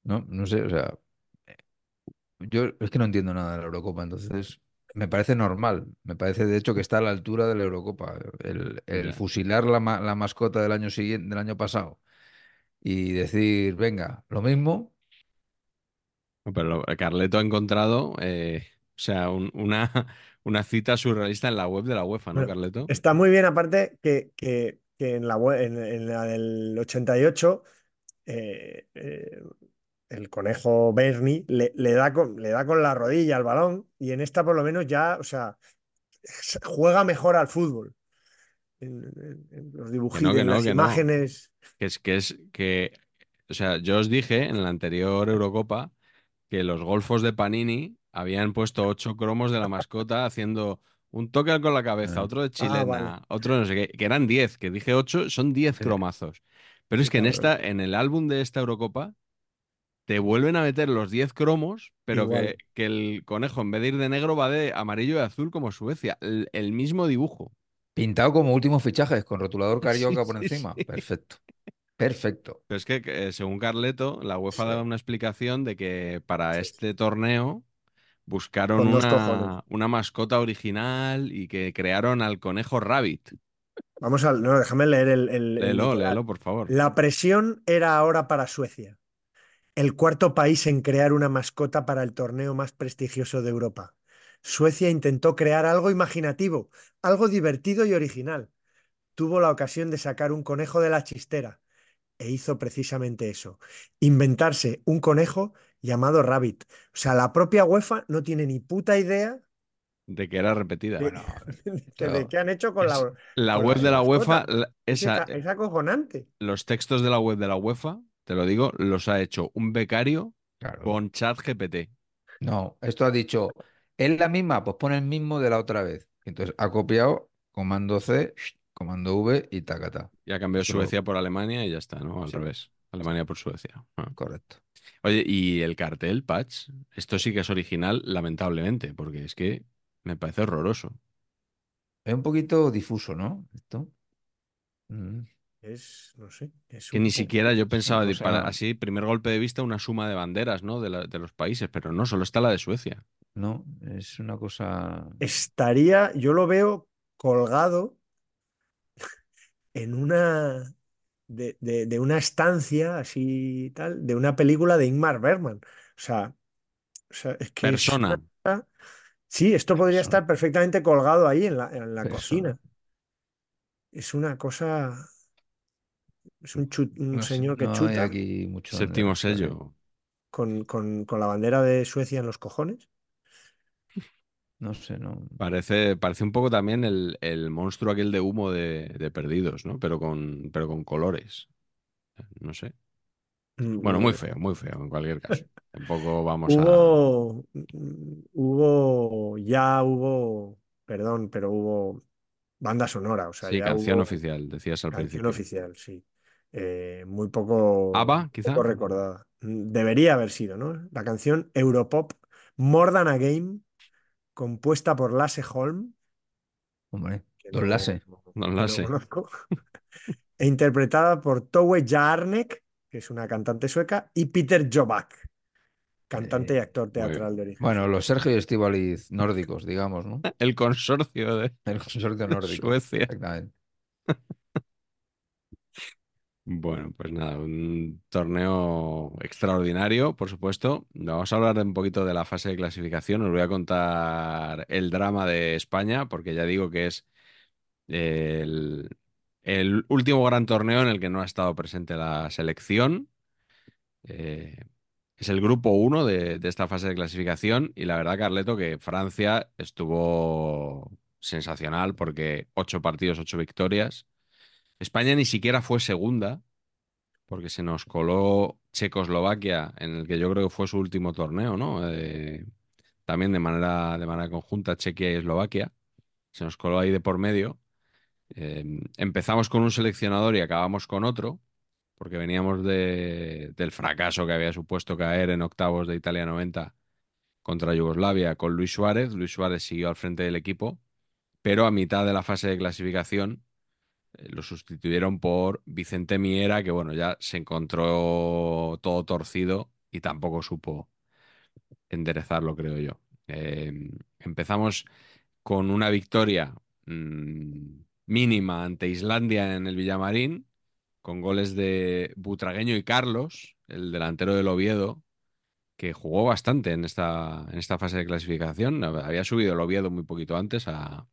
No, no sé, o sea, yo es que no entiendo nada de la Eurocopa, entonces me parece normal, me parece de hecho que está a la altura de la Eurocopa. El, fusilar la, la mascota del año siguiente, del año pasado, y decir, venga, lo mismo, Pero Carleto ha encontrado, eh, sea, un- una, una cita surrealista en la web de la UEFA, ¿no, Bueno, Carleto? está muy bien, aparte que, que- que en la, we- en, en la del 88 eh, eh, el conejo Bernie le, le da con, le da con la rodilla al balón y en esta por lo menos ya, o sea, juega mejor al fútbol. En, en- en los Que dibujitos, no, que en no, las que no. imágenes. Que es que es que, o sea, yo os dije en la anterior Eurocopa que los golfos de Panini habían puesto ocho cromos de la mascota haciendo un toque con la cabeza, eh, otro de Ah, vale. chilena, otro no sé qué, que eran diez, que dije ocho, son diez sí, cromazos. Pero es que en esta, en el álbum de esta Eurocopa, te vuelven a meter los 10 cromos, pero que, que el conejo en vez de ir de negro va de amarillo y azul como Suecia. El, el mismo dibujo. pintado como últimos fichajes, con rotulador Sí, carioca por sí, encima, sí. perfecto, perfecto. Pero es que, que, según Carleto, la UEFA Sí, da una explicación de que para este torneo buscaron una, una mascota original y que crearon al conejo Rabbit. Vamos al. No, déjame leer el, el- el Léelo, léelo, por favor. La presión era ahora para Suecia, el cuarto país en crear una mascota para el torneo más prestigioso de Europa. Suecia intentó crear algo imaginativo, algo divertido y original. Tuvo la ocasión de sacar un conejo de la chistera e hizo precisamente eso, inventarse un conejo llamado Rabbit. O sea, la propia UEFA no tiene ni puta idea De que era repetida. de, Bueno, de esto- qué han hecho con Es la, la con web la de la mascota. UEFA, la- esa, es acojonante. los textos de la web de la UEFA, te lo digo, los ha hecho un becario claro. con chat GPT. No, esto ha dicho, ¿es la misma? Pues pone el mismo de la otra vez. Entonces ha copiado comando C, comando V y tacata. Ya cambió Suecia por Alemania y ya está, ¿no? Al Sí. revés. Alemania por Suecia. Ah. Correcto. Oye, y el cartel, Patch, esto sí que es original, lamentablemente, porque es que me parece horroroso. Es un poquito difuso, ¿no? Esto. Mm, Es, no sé, es Que un ni siquiera yo pensaba, de para, así, primer golpe de vista, una suma de banderas, ¿no? De, la- de los países, pero no, solo está la de Suecia. no, es una cosa. Estaría, yo lo veo colgado en una... De, de- de una estancia así y tal, de una película de Ingmar Bergman. O sea, o sea, es que es una... Persona, Sí, esto podría Persona, estar perfectamente colgado ahí en la, en la cocina. Es una cosa, es un, chu- un No sé, señor que no hay chuta aquí mucho séptimo sello. con, con- con la bandera de Suecia en los cojones. No sé, no. Parece, parece un poco también el, el monstruo aquel de humo de, de Perdidos, ¿no? Pero con, pero con colores. No sé. Bueno, muy Mm, feo, muy feo, en cualquier caso. Tampoco vamos a... Hubo, mm, hubo, ya hubo, perdón, pero hubo banda sonora, o sea, Sí, ya canción hubo oficial, decías al canción principio. oficial, sí. Eh, muy poco, poco quizá. recordada. Mm, Debería haber sido, ¿no? La canción Europop More Than a Game, compuesta por Lasse Holm, Hombre, Don no, Lasse. No conozco, e interpretada por Tove Jarnek, que es una cantante sueca, y Peter Jobak, cantante y Eh, actor teatral de origen bueno, los Sergio y Estíbaliz nórdicos, digamos, ¿no? El consorcio de El consorcio nórdico. Suecia. Exactamente. Bueno, pues nada, un torneo extraordinario, por supuesto. Vamos a hablar un poquito de la fase de clasificación. Os voy a contar el drama de España, porque ya digo que es el, último gran torneo en el que no ha estado presente la selección. Eh, es el grupo 1 de, de esta fase de clasificación y la verdad, Carleto, que Francia estuvo sensacional porque ocho partidos, ocho victorias. España ni siquiera fue segunda porque se nos coló Checoslovaquia en el que yo creo que fue su último torneo, ¿no? Eh, también de manera, de manera conjunta Chequia y Eslovaquia. Se nos coló ahí de por medio. Eh, empezamos con un seleccionador y acabamos con otro porque veníamos de- del fracaso que había supuesto caer en octavos de Italia 90 contra Yugoslavia con Luis Suárez. Luis Suárez siguió al frente del equipo, pero a mitad de la fase de clasificación lo sustituyeron por Vicente Miera, que bueno, ya se encontró todo torcido y tampoco supo enderezarlo, creo yo. Eh, empezamos con una victoria mm, mínima ante Islandia en el Villamarín con goles de Butragueño y Carlos, el delantero del Oviedo, que jugó bastante en esta, en esta fase de clasificación. Había subido el Oviedo muy poquito antes a,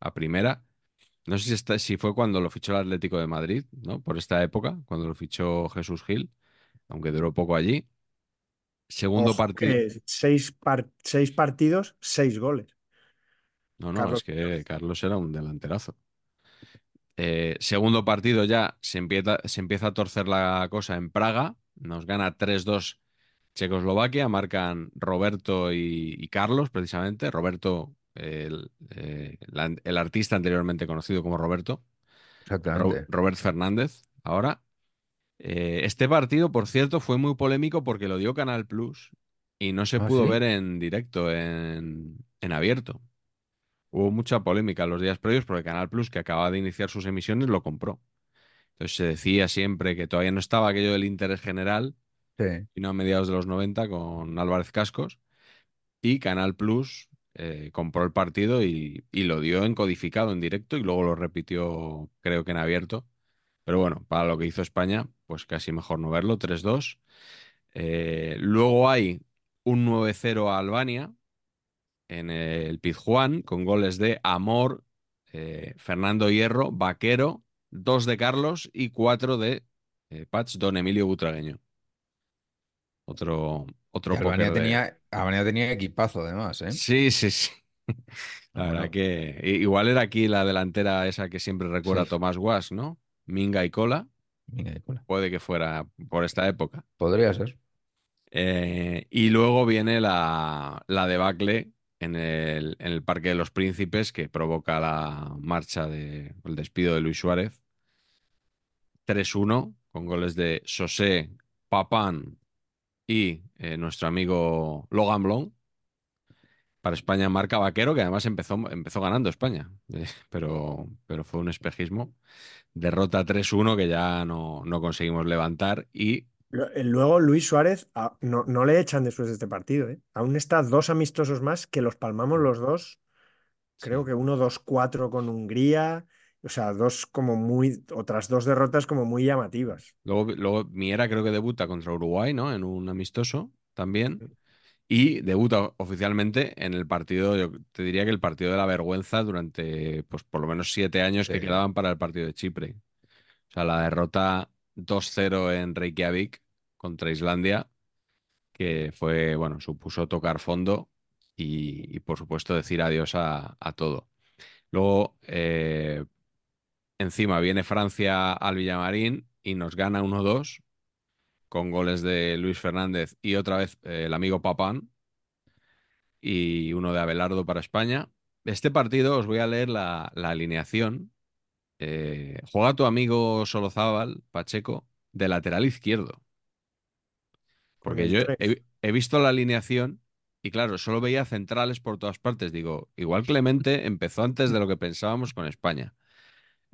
a primera. No sé si, esta- si fue cuando lo fichó el Atlético de Madrid, ¿no? Por esta época, cuando lo fichó Jesús Gil, aunque duró poco allí. Segundo Ojo, partido. que seis, par- seis partidos, seis goles. No, no, Carlos es que Carlos era un delanterazo. Eh, segundo partido ya se empieza, se empieza a torcer la cosa en Praga. Nos gana 3-2 Checoslovaquia. Marcan Roberto y, y Carlos, precisamente. Roberto, el, eh, la- el artista anteriormente conocido como Roberto. Ro-. Robert Fernández, ahora. Eh, este partido, por cierto, fue muy polémico porque lo dio Canal Plus y no se ¿Ah, pudo sí? ver en directo, en, en abierto. Hubo mucha polémica los días previos porque Canal Plus, que acababa de iniciar sus emisiones, lo compró. Entonces se decía siempre que todavía no estaba aquello del interés general, Sí. sino a mediados de los 90 con Álvarez Cascos. Y Canal Plus eh, compró el partido y, y lo dio en codificado, en directo, y luego lo repitió, creo que en abierto. Pero bueno, para lo que hizo España, pues casi mejor no verlo, 3-2. Eh, luego hay un 9-0 a Albania en el Pizjuán con goles de Amor, eh, Fernando Hierro, Vaquero, dos de Carlos y cuatro de Patch Don Emilio Butragueño. Otro, otro Albania de... tenía, Albania tenía equipazo, además, ¿eh? Sí, sí, sí. La verdad que igual era aquí la delantera esa que siempre recuerda a. Tomás Guas, ¿no? Minga y Cola. Mira, ahí, cola. Puede que fuera por esta época. Podría ser. Eh, y luego viene la, la debacle en el, en el Parque de los Príncipes que provoca la marcha de, el despido de Luis Suárez. 3-1 con goles de José, Papán y eh, nuestro amigo Logan Blon. para España marca Vaquero, que además empezó, empezó ganando España, eh, pero, pero fue un espejismo. Derrota 3-1 que ya no, no conseguimos levantar y eh, Luego Luis Suárez no, no le echan después de este partido, ¿eh? Aún está dos amistosos más que los palmamos los dos. Creo que uno 2-4 con Hungría. O sea, dos como muy, otras dos derrotas como muy llamativas. luego, luego Miera creo que debuta contra Uruguay, ¿no? En un amistoso también. Y debuta oficialmente en el partido, yo te diría que el partido de la vergüenza durante, pues por lo menos siete años que quedaban para el partido de Chipre. O sea, la derrota 2-0 en Reykjavik contra Islandia, que fue, bueno, supuso tocar fondo y, y, por supuesto decir adiós a, a todo. Luego, eh, encima viene Francia al Villamarín y nos gana 1-2 con goles de Luis Fernández y otra vez eh, el amigo Papán y uno de Abelardo para España. Este partido os voy a leer la, la alineación. Eh, juega tu amigo Solozábal, Pacheco, de lateral izquierdo. Porque yo he, he visto la alineación y claro, solo veía centrales por todas partes. Digo, igual Clemente empezó antes de lo que pensábamos con España.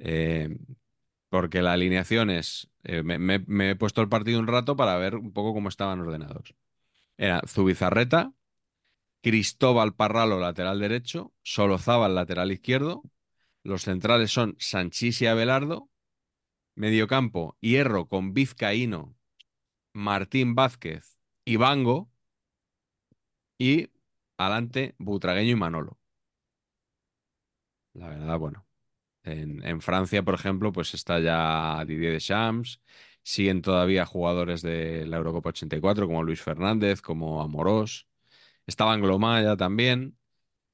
Eh, porque la alineación es... eh, me, he puesto el partido un rato para ver un poco cómo estaban ordenados. Era Zubizarreta, Cristóbal Parralo, lateral derecho, Solozábal, lateral izquierdo. Los centrales son Sanchís y Abelardo. Mediocampo, Hierro con Vizcaíno, Martín Vázquez y Bango. Y adelante, Butragueño y Manolo. La verdad, bueno. En, en Francia, por ejemplo, pues está ya Didier Deschamps. Siguen todavía jugadores de la Eurocopa 84, como Luis Fernández, como Amorós. Estaba Anglomaya también.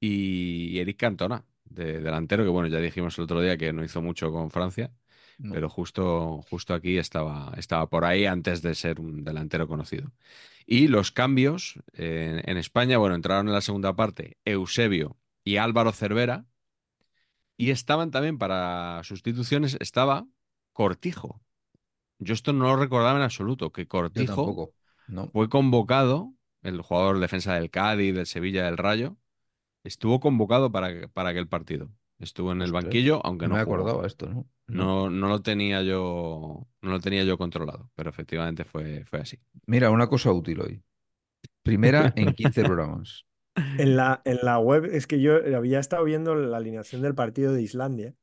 Y Eric Cantona, de delantero, que bueno, ya dijimos el otro día que no hizo mucho con Francia, No. pero justo, justo aquí estaba, estaba por ahí antes de ser un delantero conocido. Y los cambios eh, en España, bueno, entraron en la segunda parte Eusebio y Álvaro Cervera, y estaban también para sustituciones, estaba Cortijo. Yo esto no lo recordaba en absoluto, que Cortijo tampoco. No. fue convocado, el jugador defensa del Cádiz, del Sevilla, del Rayo, estuvo convocado para, para aquel partido. Estuvo en el banquillo, aunque No no me jugó. acordaba esto, ¿no? No. No, no lo tenía yo, no lo tenía yo controlado, pero efectivamente fue, fue así. Mira, una cosa útil hoy. Primera en 15 programas. En la, en la web, es que yo había estado viendo la alineación del partido de Islandia.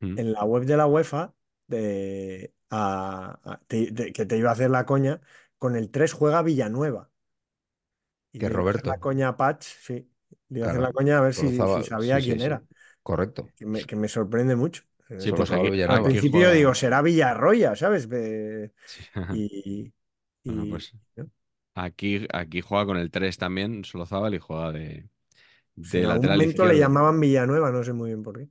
Mm. En la web de la UEFA, de, a- a- te- de- que te iba a hacer la coña, con el 3 juega Villanueva. Y Que le iba a hacer la Roberto. coña Patch, sí. Le iba a hacer la coña a ver si, sabía sí, quién sí. era. Correcto. Que me, que me sorprende mucho. Sí, Eh, pues aquí, Villanueva. Al principio digo, será Villarroya, ¿sabes? Sí. Y, Bueno, y- pues ¿no? Aquí, aquí juega con el 3 también, Solozábal, y juega de, de en algún momento le llamaban Villanueva, no sé muy bien por qué.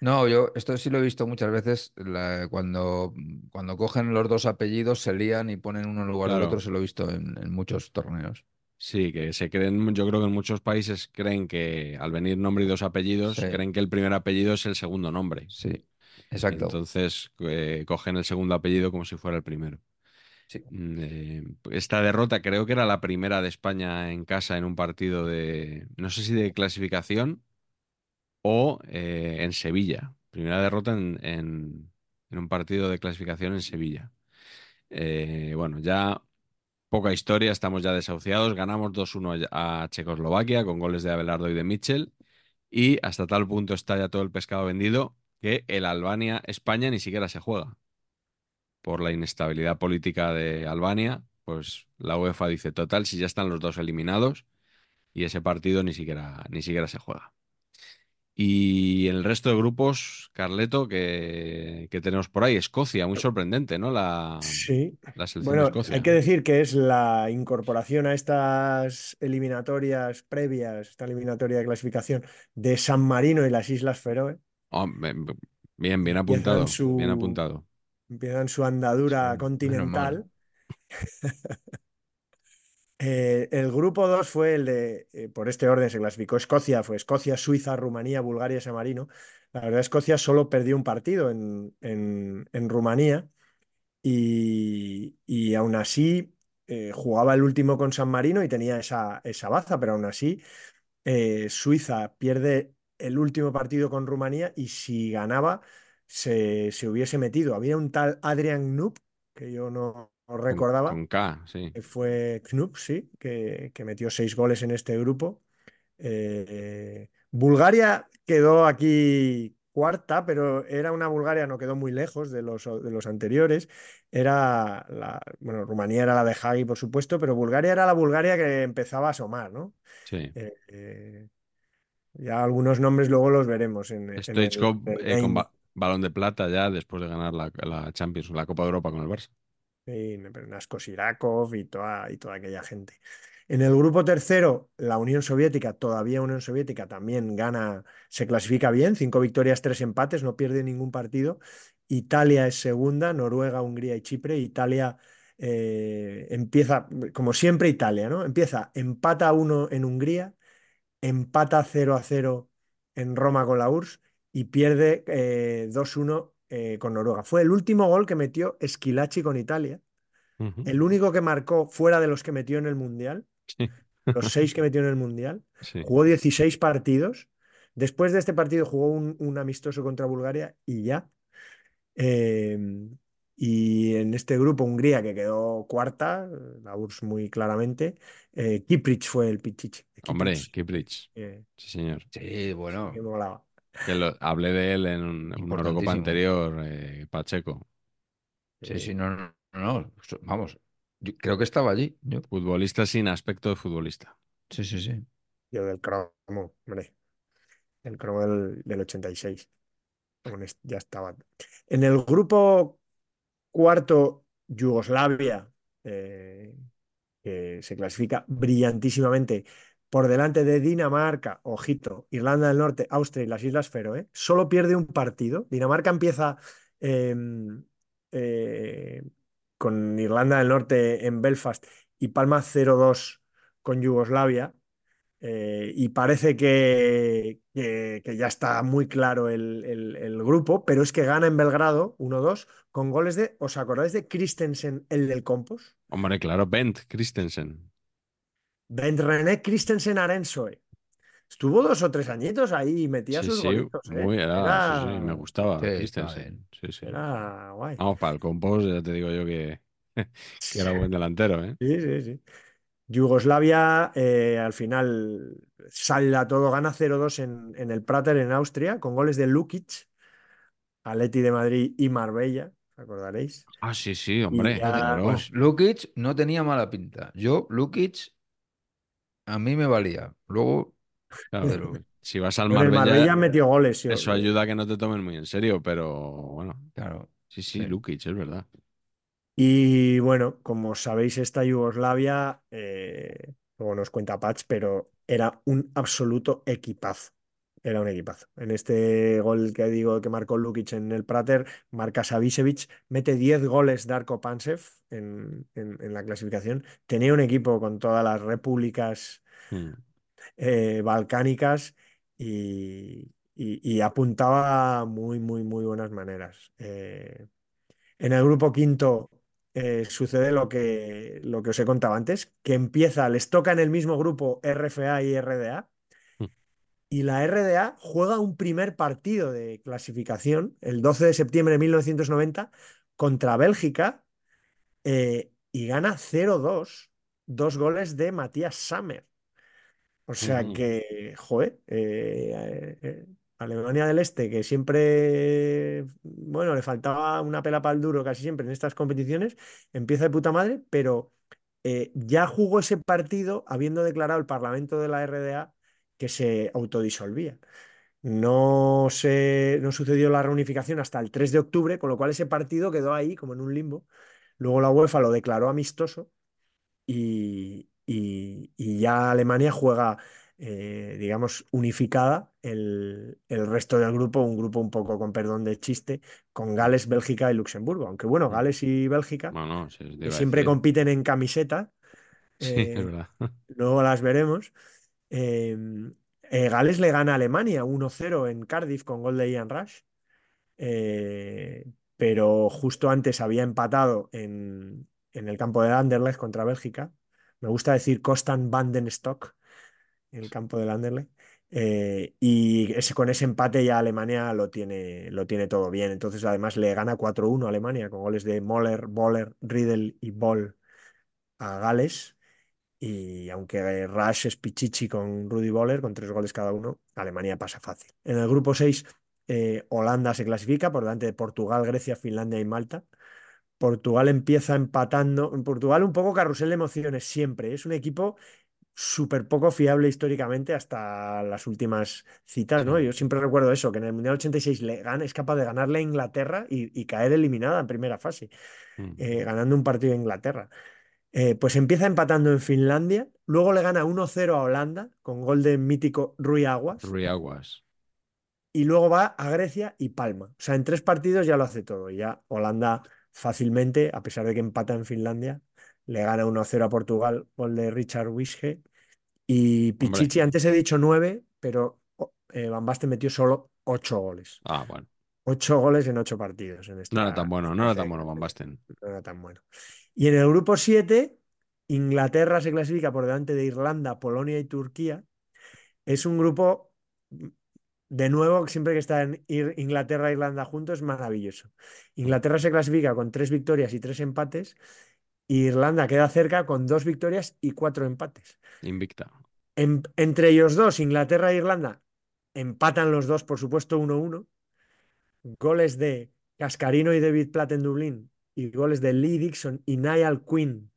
No, yo esto sí lo he visto muchas veces. la- cuando, cuando cogen los dos apellidos, se lían y ponen uno en lugar del Claro. otro. Se lo he visto en, en muchos torneos. Sí, que se creen, yo creo que en muchos países creen que al venir nombre y dos apellidos, Sí. creen que el primer apellido es el segundo nombre. Sí, exacto. Entonces eh, cogen el segundo apellido como si fuera el primero. Mm, eh, esta derrota creo que era la primera de España en casa en un partido de, no sé si de clasificación o eh, en Sevilla. Primera derrota en un partido de clasificación en Sevilla. Eh, bueno, ya poca historia, estamos ya desahuciados. Ganamos 2-1 a Checoslovaquia con goles de Abelardo y de Mitchell. Y hasta tal punto está ya todo el pescado vendido que el Albania-España ni siquiera se juega. Por la inestabilidad política de Albania, pues la UEFA dice, total, si ya están los dos eliminados y ese partido ni siquiera, ni siquiera se juega. Y el resto de grupos, Carleto, que, que tenemos por ahí, Escocia, muy sorprendente, ¿no? La, Sí. la selección Bueno, de Escocia. hay que decir que es la incorporación a estas eliminatorias previas, esta eliminatoria de clasificación de San Marino y las Islas Feroe. Oh, bien, bien apuntado, su- bien apuntado. Empiezan su andadura Sí, continental. Eh, el grupo 2 fue el de, eh, por este orden se clasificó Escocia, fue Escocia, Suiza, Rumanía, Bulgaria y San Marino. La verdad, Escocia solo perdió un partido en, en- en Rumanía y, y aún así eh, jugaba el último con San Marino y tenía esa, esa baza, pero aún así Suiza pierde el último partido con Rumanía y si ganaba se, se hubiese metido. Había un tal Adrian Knup, que yo no, recordaba, con K, sí. que fue Knup, sí, que, que metió seis goles en este grupo. Eh, Bulgaria quedó aquí cuarta, pero era una Bulgaria, no quedó muy lejos de los, de los anteriores. Era la, bueno, Rumanía era la de Hagi, por supuesto, pero Bulgaria era la Bulgaria que empezaba a asomar, ¿no? Sí. Eh, eh, ya algunos nombres luego los veremos en, en el, eh, con balón de plata ya después de ganar la, Champions, la Copa de Europa con el Barça. Sí, Nasko Sirakov y toda, y toda aquella gente. En el grupo tercero, la Unión Soviética, todavía Unión Soviética, también gana, se clasifica bien, cinco victorias, tres empates, no pierde ningún partido. Italia es segunda, Noruega, Hungría y Chipre. Italia eh, empieza, como siempre, Italia, ¿no? Empieza, empata uno en Hungría, empata 0 a 0 en Roma con la URSS y pierde eh, 2-1 eh, con Noruega. Fue el último gol que metió Schillaci con Italia, el único que marcó fuera de los que metió en el Mundial, Sí. los seis que metió en el Mundial. Sí. Jugó 16 partidos. Después de este partido jugó un, un amistoso contra Bulgaria y ya. Eh, y en este grupo, Hungría, que quedó cuarta, la URSS muy claramente, eh, Kiprich fue el pichichi. Hombre, Kiprich, eh, Sí, señor. Sí, bueno. que molaba. Que lo- hablé de él en un, en una Eurocopa anterior, eh, Pacheco. Eh, Sí, sí, no, no, no, Vamos, yo creo que estaba allí. yo. Futbolista sin aspecto de futbolista. Sí, sí, sí. Yo del cromo, hombre. El cromo del, del 86. Con es- ya estaba. En el grupo cuarto, Yugoslavia, eh, que se clasifica brillantísimamente por delante de Dinamarca, ojito, Irlanda del Norte, Austria y las Islas Feroe, solo pierde un partido. Dinamarca empieza eh, eh, con Irlanda del Norte en Belfast y palma 0-2 con Yugoslavia. eh, y parece que, que- que ya está muy claro el, el- el grupo, pero es que gana en Belgrado 1-2 con goles de, ¿os acordáis de Christensen, el del Compos? Hombre, claro, Bent Christensen. Bent René Christensen Arensoe. Estuvo dos o tres añitos ahí y metía Sí, sus sí, ¿eh? muy, era, sí, sí, me gustaba Christensen. bien. Sí, sí. Era guay. Vamos, para el compost ya te digo yo que, que era buen delantero, ¿eh? Sí, sí, sí. Yugoslavia eh, al final salda todo, gana 0-2 en, en el Prater en Austria con goles de Lukic, Atleti de Madrid y Marbella, ¿os acordaréis? Ah, sí, sí, hombre, ya-. Pues Lukic no tenía mala pinta. Yo, Lukic, a mí me valía. Luego, Claro, pero- Si vas al Con el Marbella, Marbella metió goles. sí, eso ayuda a que no te tomen muy en serio, pero bueno, claro. sí, sí, Sí. Lukic, es verdad. Y bueno, como sabéis, esta Yugoslavia, eh, luego nos cuenta Patch, pero era un absoluto equipazo. Era un equipazo. En este gol que digo que marcó Lukic en el Prater, marca Savicevic, mete 10 goles Darko Pansev en, en- en la clasificación. Tenía un equipo con todas las repúblicas Mm. eh, balcánicas y, y- y apuntaba muy, muy, muy buenas maneras. Eh, en el grupo quinto eh, sucede lo que, lo que os he contado antes, que empieza, les toca en el mismo grupo RFA y RDA. Y la RDA juega un primer partido de clasificación el 12 de septiembre de 1990 contra Bélgica eh, y gana 0-2, dos goles de Matías Sammer. O sea que, joder, eh, eh, Alemania del Este, que siempre, bueno, le faltaba una pela para el duro casi siempre en estas competiciones, empieza de puta madre, pero eh, ya jugó ese partido habiendo declarado el Parlamento de la RDA que se autodisolvía. No, se, no sucedió la reunificación hasta el 3 de octubre, con lo cual ese partido quedó ahí como en un limbo. Luego la UEFA lo declaró amistoso y, y- y ya Alemania juega, eh, digamos, unificada el, el resto del grupo, un grupo un poco con perdón de chiste, con Gales, Bélgica y Luxemburgo. Aunque bueno, Gales y Bélgica, Bueno, sí, que siempre compiten en camiseta, Sí, eh, es verdad. luego las veremos. Eh, eh, Gales le gana a Alemania 1-0 en Cardiff con gol de Ian Rush. Eh, pero justo antes había empatado en, en el campo de Anderlecht contra Bélgica. Me gusta decir Constant van den Stock, en el campo del Anderlecht. Eh, y ese, con ese empate ya Alemania lo tiene, lo tiene todo bien. Entonces, además, le gana 4-1 a Alemania con goles de Moller, Boller, Riedel y Boll a Gales. Y aunque Rush es Pichichi con Rudy Boller, con tres goles cada uno, Alemania pasa fácil. En el grupo 6, eh, Holanda se clasifica por delante de Portugal, Grecia, Finlandia y Malta. Portugal empieza empatando. En Portugal un poco carrusel de emociones siempre. Es un equipo súper poco fiable históricamente hasta las últimas citas, ¿no? Yo siempre recuerdo eso, que en el Mundial 86 le gana, es capaz de ganarle a Inglaterra y, y caer eliminada en primera fase, Mm. eh, ganando un partido a Inglaterra. Eh, pues empieza empatando en Finlandia, luego le gana 1-0 a Holanda con gol de mítico Rui Aguas Rui Aguas. y luego va a Grecia y palma. O sea, en tres partidos ya lo hace todo. Y ya Holanda fácilmente, a pesar de que empata en Finlandia, le gana 1-0 a Portugal, gol de Richard Wische. Y Pichichi, antes he dicho 9, pero oh, eh, Van Basten metió solo 8 goles. Ah, bueno. 8 goles en 8 partidos. En esta, No era tan bueno, en no era tan bueno Van. Basten. No era tan bueno. Y en el grupo 7, Inglaterra se clasifica por delante de Irlanda, Polonia y Turquía. Es un grupo, de nuevo, siempre que están Ir- Inglaterra e Irlanda juntos, es maravilloso. Inglaterra se clasifica con tres victorias y tres empates. y Irlanda queda cerca con dos victorias y cuatro empates. Invicta. En- entre ellos dos, Inglaterra e Irlanda, empatan los dos, por supuesto, 1-1. Goles de Cascarino y David Platt en Dublín y goles de Lee Dixon y Niall Quinn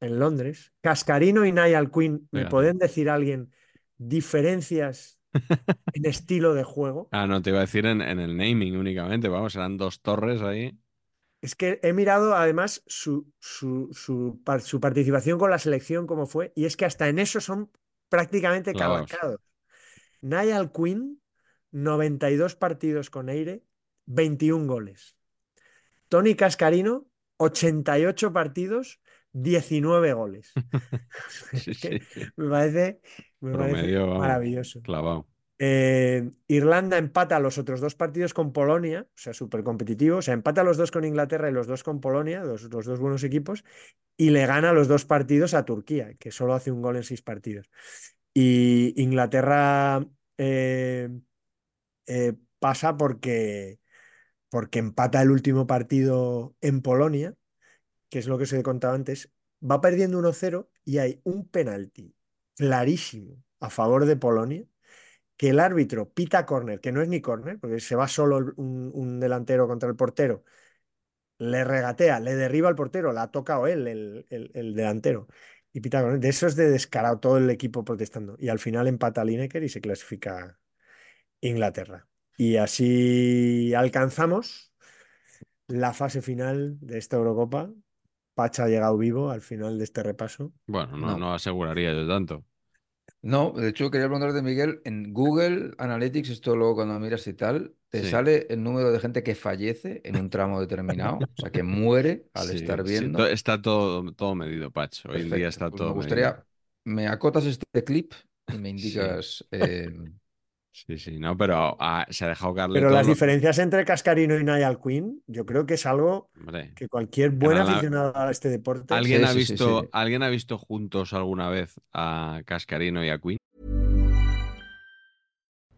en Londres. Cascarino y Niall Quinn, ¿me pueden decir alguien diferencias en estilo de juego? Ah, no, te iba a decir en, en el naming únicamente. Vamos, eran dos torres ahí. Es que he mirado además su, su, su su participación con la selección, cómo fue, y es que hasta en eso son prácticamente cabalcados. Niall Quinn, 92 partidos con Eire, 21 goles. Tony Cascarino, 88 partidos, 19 goles. Sí, sí. me parece, me Promedio, maravilloso. Clavado. Eh, Irlanda empata los otros dos partidos con Polonia, o sea, súper competitivo. O sea, empata los dos con Inglaterra y los dos con Polonia, los, los dos buenos equipos, y le gana los dos partidos a Turquía, que solo hace un gol en seis partidos. Y Inglaterra eh, eh, pasa porque, porque empata el último partido en Polonia, que es lo que os he contado antes. Va perdiendo 1-0 y hay un penalti clarísimo a favor de Polonia que el árbitro pita córner, que no es ni córner, porque se va solo un, delantero contra el portero, le regatea, le derriba al portero, la ha tocado él, el, el- el delantero, y pita córner. De eso es de descarado todo el equipo protestando. Y al final empata Lineker y se clasifica Inglaterra. Y así alcanzamos la fase final de esta Eurocopa. Pacha ha llegado vivo al final de este repaso. Bueno, no, No. no aseguraría yo tanto. No, de hecho quería preguntarte, Miguel, en Google Analytics, esto luego cuando miras y tal, te Sí. sale el número de gente que fallece en un tramo determinado, o sea, que muere al Sí, estar sí, viendo. to- está todo, todo medido, Patch. Hoy en día está Pues todo me medido. gustaría, me acotas este clip y me indicas. eh, Sí, sí, no, pero ah, se ha dejado caerle Pero las lo- diferencias entre Cascarino y Niall Quinn, yo creo que es algo Hombre, que cualquier buen la- aficionado a este deporte. ¿alguien, Sí, ha visto, sí. ¿Alguien ha visto juntos alguna vez a Cascarino y a Queen?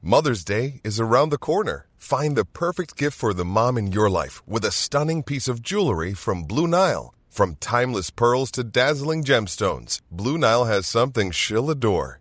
Mother's Day is around the corner. Find the perfect gift for the mom in your life with a stunning piece of jewelry from Blue Nile. From timeless pearls to dazzling gemstones, Blue Nile has something she'll adore.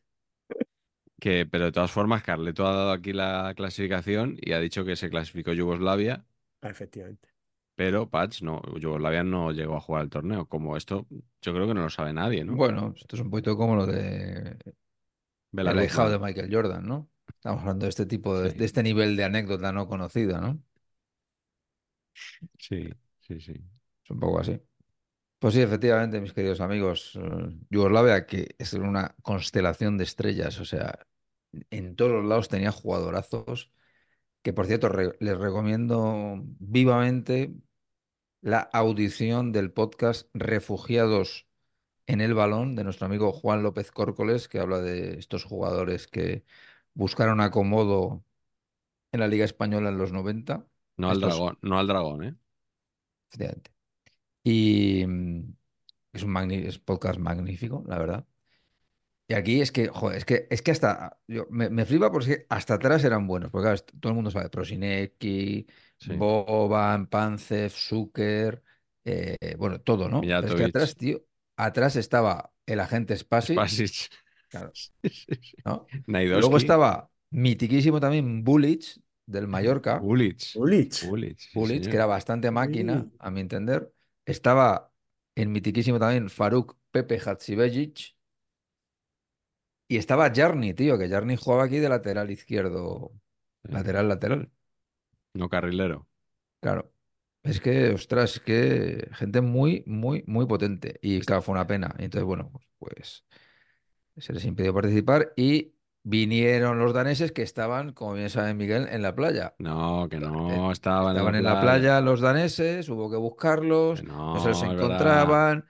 Que, pero de todas formas, Carleto ha dado aquí la clasificación y ha dicho que se clasificó Yugoslavia, Efectivamente. pero Patch no, Yugoslavia no llegó a jugar el torneo. Como esto, yo creo que no lo sabe nadie, ¿no? Bueno, esto es un poquito como lo de el de. Michael Jordan, ¿no? Estamos hablando de este tipo de, Sí. de este nivel de anécdota no conocida, ¿no? Sí, sí, sí. Es un poco así. Pues sí, efectivamente, mis queridos amigos, eh, Yugoslavia, que es una constelación de estrellas, o sea, en todos los lados tenía jugadorazos Que por cierto, re- les recomiendo vivamente la audición del podcast Refugiados en el Balón de nuestro amigo Juan López Córcoles, que habla de estos jugadores que buscaron acomodo en la Liga Española en los 90. No al dragón, no al dragón, ¿eh? efectivamente. Y mm, es un es podcast magnífico, la verdad. Y aquí es que, joder, es que, es que hasta, yo, me, me flipa porque hasta atrás eran buenos, porque claro, todo el mundo sabe, Prosinecki, Sí. Boban, Pancev, Zucker, eh, bueno, todo, ¿no? Pero es que atrás, tío, atrás estaba el agente Spasic, Spasic. claro, Sí, sí, sí. ¿no? Luego estaba mitiquísimo también Bulic, del Mallorca, sí, Bulic, señor. que era bastante máquina, a mi entender. Estaba en mitiquísimo también Faruk Pepe Hatzibecic. Y estaba Jarni, tío, que Jarni jugaba aquí de lateral izquierdo, Sí. lateral, lateral. No carrilero. Claro. Es que, ostras, es que gente muy, muy, muy potente. Y claro, fue una pena. Y entonces, bueno, pues se les impidió participar y vinieron los daneses que estaban, como bien sabe Miguel, en la playa. No, que Eh, no estaban, Estaban en la la playa los daneses, hubo que buscarlos, Que no se los verdad.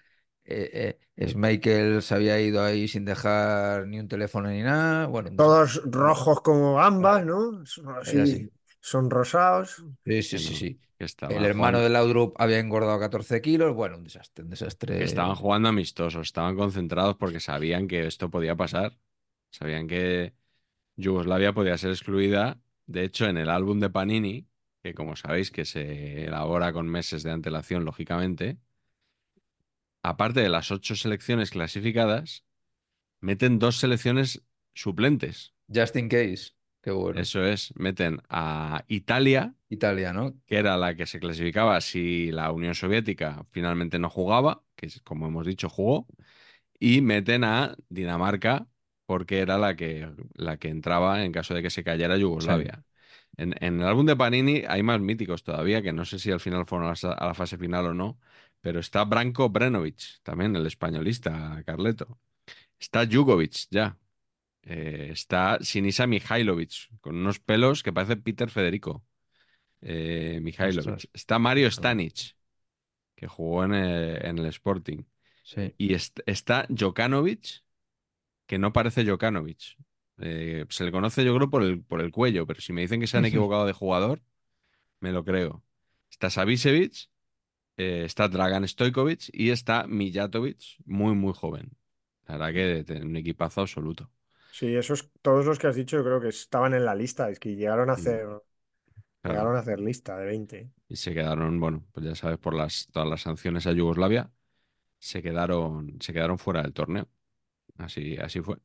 Eh, eh, Schmeichel se había ido ahí sin dejar ni un teléfono ni nada. Bueno, Todos rojos como gambas, ¿no? Son Es así. así, son rosados. Sí, sí, sí, sí. El hermano jugando, de Laudrup había engordado 14 kilos. Bueno, un desastre, un desastre. estaban jugando amistosos, estaban concentrados porque sabían que esto podía pasar. Sabían que Yugoslavia podía ser excluida. De hecho, en el álbum de Panini, que como sabéis que se elabora con meses de antelación, lógicamente, aparte de las ocho selecciones clasificadas, meten dos selecciones suplentes. Just in case. Qué bueno. Eso es, meten a Italia, Italia, ¿no? que era la que se clasificaba si la Unión Soviética finalmente no jugaba, que como hemos dicho jugó, y meten a Dinamarca porque era la que, la que entraba en caso de que se cayera Yugoslavia. En, en el álbum de Panini hay más míticos todavía, que no sé si al final fueron a la, a la fase final o no, pero está Branko Brenovic, también el españolista, Carleto. Está Jugovic, ya. Eh, está Sinisa Mihailovic, con unos pelos que parece Peter Federico. Eh, Mihailovic. Ostras. Está Mario. Stanic, que jugó en el, en el Sporting. Sí. Y est- está Jokanovic, que no parece Jokanovic. Eh, se le conoce, yo creo, por el, por el cuello, pero si me dicen que se han equivocado de jugador, me lo creo. Está Savicevic, eh, está Dragan Stojkovic y está Mijatovic, muy, muy joven. La verdad que de- un equipazo absoluto. Sí, esos, todos los que has dicho, yo creo que estaban en la lista. Es que llegaron a Mm, hacer, Claro. llegaron a hacer lista de 20. Y se quedaron, bueno, pues ya sabes, por las, todas las sanciones a Yugoslavia, se quedaron, se quedaron fuera del torneo. Así, así fue.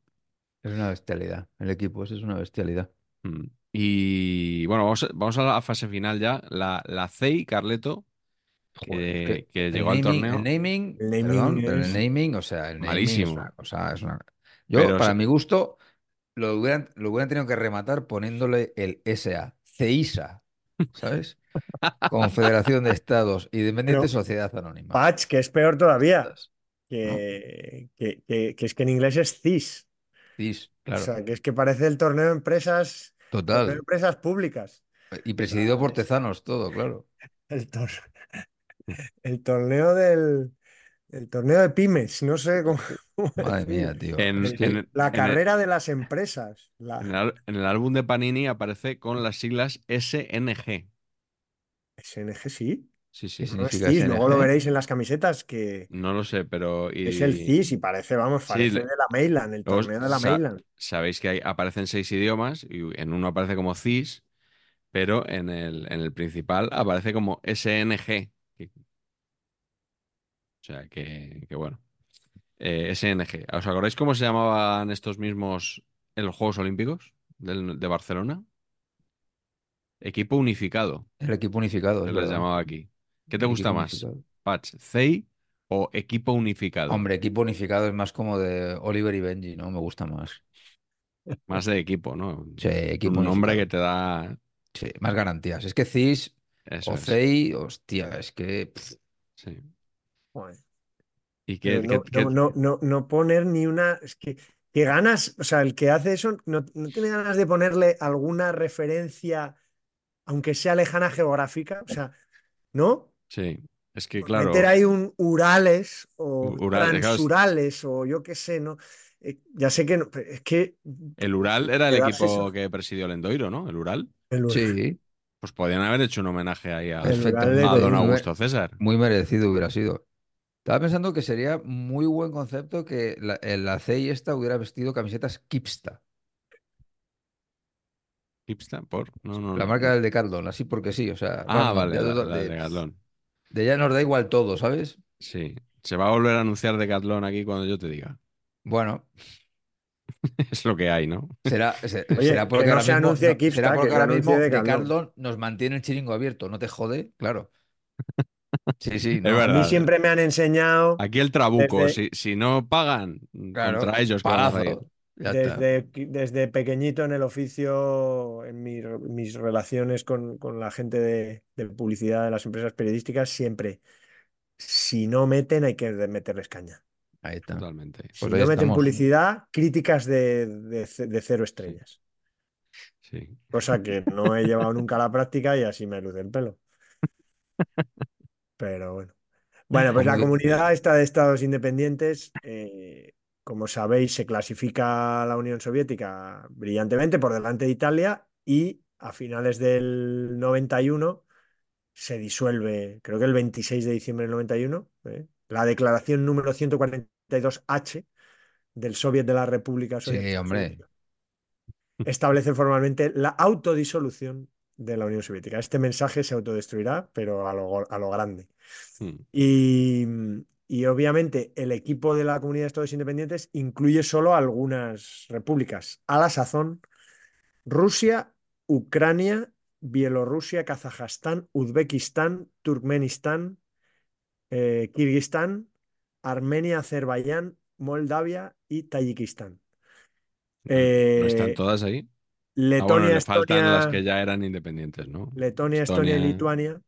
Es una bestialidad. El equipo ese es una bestialidad. Mm. Y bueno, vamos, a- vamos a la fase final ya. La, la CEI, Carleto, Joder, es que, que que el llegó al naming, torneo el naming, El naming perdón, pero el naming, o sea, el naming es Malísimo. una cosa, es una... Yo, Pero para mi gusto, lo hubieran, lo hubieran tenido que rematar poniéndole el SA, CEISA, ¿sabes? Confederación de Estados Independiente Pero- Sociedad Anónima. Patch, que es peor todavía, que, que, que- que es que en inglés es CIS. CIS, O claro, sea, que es que parece el torneo de empresas, torneo de total. empresas públicas. Y presidido por es- Tezanos, todo, claro. El, tor- el torneo del el torneo de pymes, no sé cómo, Madre mía, tío. En- en La en el- carrera de las empresas. La en el, en el álbum de Panini aparece con las siglas SNG. SNG sí. Sí, sí. ¿Qué No es significa CIS, luego lo veréis en las camisetas que No lo sé, pero. y- es el CIS y parece, vamos, parece de la Mailand, el torneo de la sa- Mailand. Sabéis que hay, aparecen seis idiomas y en uno aparece como CIS, pero en el, en el principal aparece como SNG. Sea, que, que bueno. Eh, SNG. ¿Os acordáis cómo se llamaban estos mismos en los Juegos Olímpicos del- de Barcelona? Equipo unificado, El equipo unificado, se es les llamaba aquí. ¿Qué te El gusta más? unificado. ¿Patch, CEI o equipo unificado? Hombre, equipo unificado es más como de Oliver y Benji, ¿no? Me gusta más. Más de equipo, ¿no? Sí, equipo Un nombre que te da. Sí, más garantías. Es que CIS Eso o es. CEI, hostia, es que... Sí. Joder. ¿Y qué, no, no, no, no, no poner ni una. Es que, que ganas, o sea, el que hace eso no, no tiene ganas de ponerle alguna referencia aunque sea lejana geográfica, o sea, ¿no? Sí, es que claro, Meter ahí un Urales o Urales, claro, Transurales o yo qué sé, ¿no? Eh, ya sé que no, pero es que el Ural era el equipo eso. que presidió el Endoiro, ¿no? El Ural. el Ural- Sí, Pues podían haber hecho un homenaje ahí a, a don muy Augusto César. Muy merecido hubiera sido. Estaba pensando que sería muy buen concepto que la, el- la CEI esta hubiera vestido camisetas Kipsta, Hipsta, por. No, no, la no. marca del Decathlon, así porque sí, o sea, Ah, vale, la, de- la de, de Decathlon. de ya nos da igual todo, ¿sabes? Sí. Se va a volver a anunciar Decathlon aquí cuando yo te diga. Bueno, Es lo que hay, ¿no? será, se- Oye, será que porque no ahora se mismo, anuncie no- Kipsta, será porque que ahora mismo. Decathlon nos mantiene el chiringo abierto, ¿no te jode? Claro. Sí, sí, Es no. A verdad. mí siempre me han enseñado Aquí el trabuco, Desde- si, si no pagan, Claro, contra ellos a desde, desde pequeñito en el oficio, en mi- mis relaciones con, con la gente de, de publicidad de las empresas periodísticas, siempre, si no meten, hay que meterles caña. Ahí está. Totalmente. Si Pues ahí no meten estamos. publicidad, críticas de, de cero estrellas. Sí. Cosa que no he llevado nunca a la práctica y así me luce el pelo. Pero bueno. Bueno, pues la comunidad esta de estados independientes, eh, como sabéis, se clasifica a la Unión Soviética brillantemente por delante de Italia y a finales del 91 se disuelve, creo que el 26 de diciembre del 91, ¿eh? la declaración número 142H del Soviet de la República Sí, Soviética. hombre. Establece formalmente la autodisolución de la Unión Soviética. Este mensaje se autodestruirá, pero a lo, a lo grande. Mm. Y, y obviamente el equipo de la Comunidad de Estados Independientes incluye solo algunas repúblicas. A la sazón, Rusia, Ucrania, Bielorrusia, Kazajstán, Uzbekistán, Turkmenistán, eh, Kirguistán, Armenia, Azerbaiyán, Moldavia y Tayikistán. ¿No están Eh, todas ahí? Ah, Letonia, bueno, le faltan Estonia, las que ya eran independientes, ¿no? Letonia, Estonia y Estonia, Lituania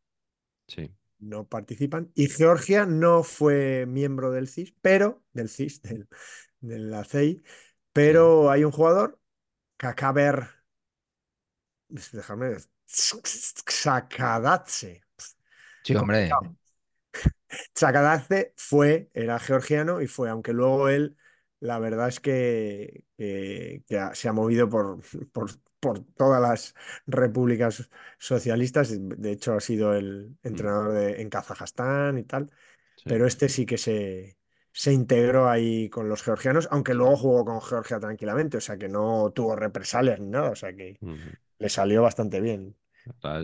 Sí. no participan. Y Georgia no fue miembro del CIS, pero del CIS, del, de la CEI, pero hay un jugador, Kakaber, déjame, Tsakadadze. Sí, hombre. Tsakadadze fue, era georgiano y fue, aunque luego él, la verdad es que, que- se ha movido por, por, por todas las repúblicas socialistas. De hecho, ha sido el entrenador de, en Kazajstán y tal. sí. Pero este sí que se, se integró ahí con los georgianos, aunque luego jugó con Georgia tranquilamente, o sea que no tuvo represalias ni nada, o sea que le salió bastante bien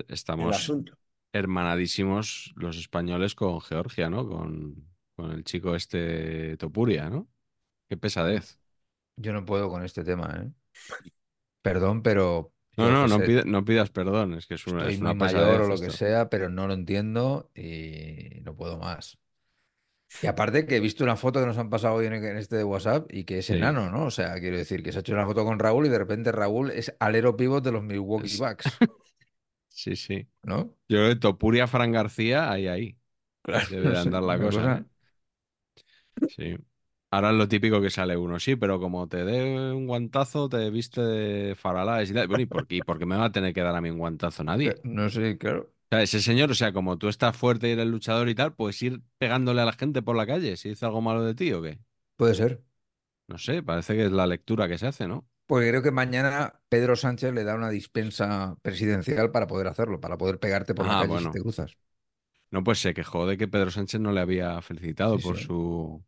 Estamos asunto. hermanadísimos los españoles con Georgia, ¿no? Con, con el chico este Topuria, ¿no? Qué pesadez. Yo no puedo con este tema, ¿eh? Perdón, pero No, no, no, pide- no pidas perdón, es que es una, es muy una mayor o lo que sea, pero no lo entiendo y no puedo más. Y aparte que he visto una foto que nos han pasado hoy en, este de WhatsApp y que es Sí. enano, ¿no? O sea, quiero decir que se ha hecho una foto con Raúl y de repente Raúl es alero pivot de los Milwaukee Bucks, Sí, sí. ¿no? Yo creo que Topuria, Fran García, ahí, ahí. Claro, Debe de sé, andar la cosa- ¿eh? Sí. Ahora es lo típico que sale uno, sí, pero como te dé un guantazo, te viste de faralaes y tal. Bueno, ¿y por qué, ¿Y por qué me va a tener que dar a mí un guantazo nadie? Eh, No sé, claro. O sea, ese señor, o sea, como tú estás fuerte y eres luchador y tal, puedes ir pegándole a la gente por la calle si dice algo malo de ti o qué. Puede ser. No sé, parece que es la lectura que se hace, ¿no? Porque creo que mañana Pedro Sánchez le da una dispensa presidencial para poder hacerlo, para poder pegarte por la Ah, calle bueno. si te cruzas. No, pues se quejó de que Pedro Sánchez no le había felicitado Sí, por sí. su.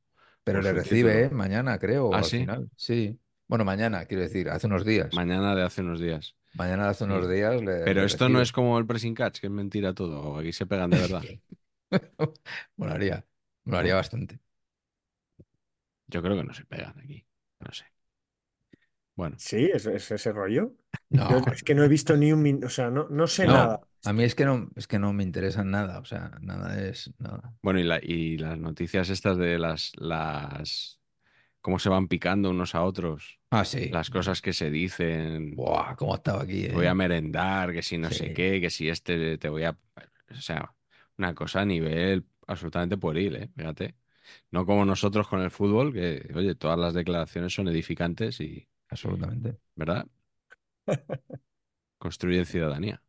Pero le recibe. ¿eh? Mañana, creo, ¿Ah, al sí? final. Sí. Bueno, mañana, quiero decir, hace unos días. Mañana de hace unos días. Mañana de hace Sí. unos días le. Pero le esto no es como el pressing catch, que es mentira todo. Aquí se pegan de verdad. Molaría. Molaría bastante. Yo creo que no se pegan aquí. No sé. Bueno, Sí, es, es ese rollo. No, Yo es que no he visto ni un min- o sea, no, no sé no, nada. A mí es que no, es que no me interesa nada. O sea, nada es nada. bueno, y, la- y las noticias estas de las, las. cómo se van picando unos a otros. Ah, sí. Las cosas que se dicen. Buah, cómo estaba aquí, voy a ¿eh? merendar, que si no sé qué, que si este te voy a. O sea, una cosa a nivel absolutamente pueril, ¿eh? Fíjate. No como nosotros con el fútbol, que, oye, todas las declaraciones son edificantes y, Absolutamente. ¿verdad? Construyen ciudadanía.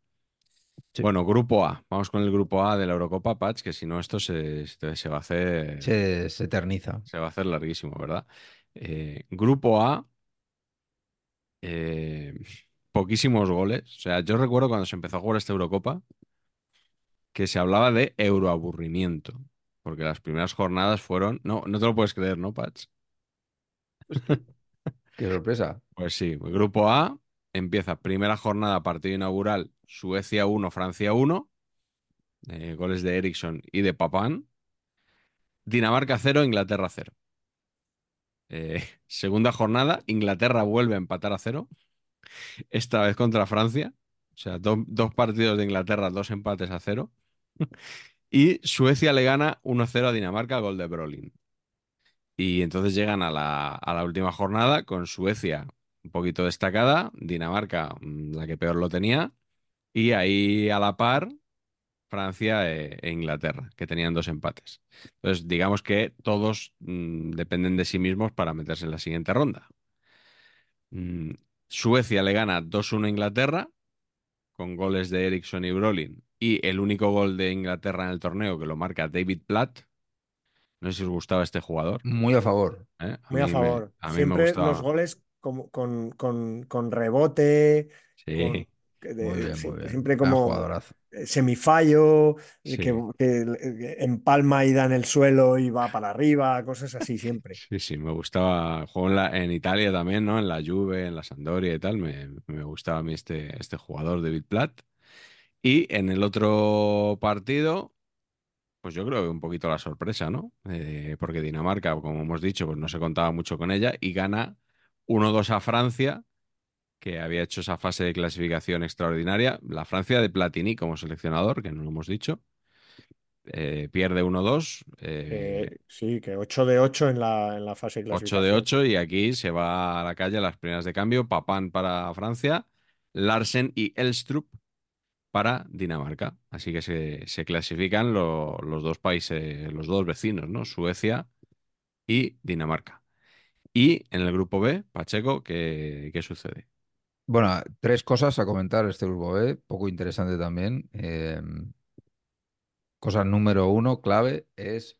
Sí. Bueno, grupo A. Vamos con el grupo A de la Eurocopa, Patch, que si no esto se, se- se va a hacer, Se, se eterniza. se va a hacer larguísimo, ¿verdad? Eh, grupo A, eh, poquísimos goles. O sea, yo recuerdo cuando se empezó a jugar esta Eurocopa que se hablaba de euroaburrimiento, porque las primeras jornadas fueron... No, no te lo puedes creer, ¿no, Patch? Qué sorpresa. Pues sí, el grupo A empieza primera jornada, partido inaugural, Suecia 1, Francia 1, eh, goles de Eriksson y de Papán. Dinamarca 0, Inglaterra 0. Eh, segunda jornada, Inglaterra vuelve a empatar a 0, esta vez contra Francia. O sea, do- dos partidos de Inglaterra, dos empates a 0. Y Suecia le gana 1-0 a Dinamarca, gol de Brolin. Y entonces llegan a la, a la última jornada con Suecia un poquito destacada, Dinamarca mm, la que peor lo tenía, y ahí a la par Francia e, e Inglaterra, que tenían dos empates. Entonces, digamos que todos mm, dependen de sí mismos para meterse en la siguiente ronda. Mm, Suecia le gana 2-1 a Inglaterra, con goles de Eriksson y Brolin, y el único gol de Inglaterra en el torneo que lo marca David Platt. No sé si os gustaba este jugador. Muy a favor. ¿eh? Muy a me- favor. a mí me Siempre los goles como- con, con- con rebote, Sí, con- de- Muy bien, sí, muy bien. siempre como eh, semifallo, Sí. que, que, eh, empalma y da en el suelo y va para arriba, cosas así siempre. sí, sí, me gustaba. Juego en, la- en Italia también, ¿no? En la Juve, en la Sampdoria y tal. Me, me gustaba a mí este, este jugador, David Platt. Y en el otro partido, pues yo creo que un poquito la sorpresa, ¿no? Eh, porque Dinamarca, como hemos dicho, pues no se contaba mucho con ella y gana 1-2 a Francia, que había hecho esa fase de clasificación extraordinaria. La Francia de Platini como seleccionador, que no lo hemos dicho. Eh, pierde 1-2. eh, Eh, sí, que 8 de 8 en la, en la fase de 8 de clasificación. 8 y aquí se va a la calle a las primeras de cambio. Papán para Francia, Larsen y Elstrup para Dinamarca. Así que se, se clasifican lo- los dos países, los dos vecinos, ¿no? Suecia y Dinamarca. Y en el grupo B, Pacheco, ¿qué, qué sucede? Bueno, tres cosas a comentar este grupo B, poco interesante también. Eh, cosa número uno, clave, es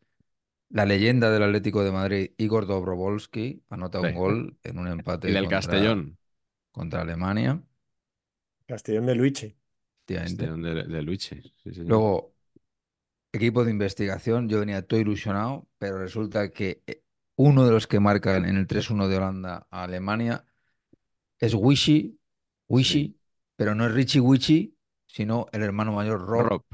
la leyenda del Atlético de Madrid, Igor Dobrovolsky, anota un Sí. gol en un empate Y del contra, Castellón, contra Alemania, Castellón de Luigi. efectivamente. Castellón de, de. Sí, señor. Luego, equipo de investigación, yo venía todo ilusionado, pero resulta que eh, uno de los que marcan en el 3-1 de Holanda a Alemania es Wishy, Wishy, Sí. pero no es Richie Wishy, sino el hermano mayor Rob, Rob,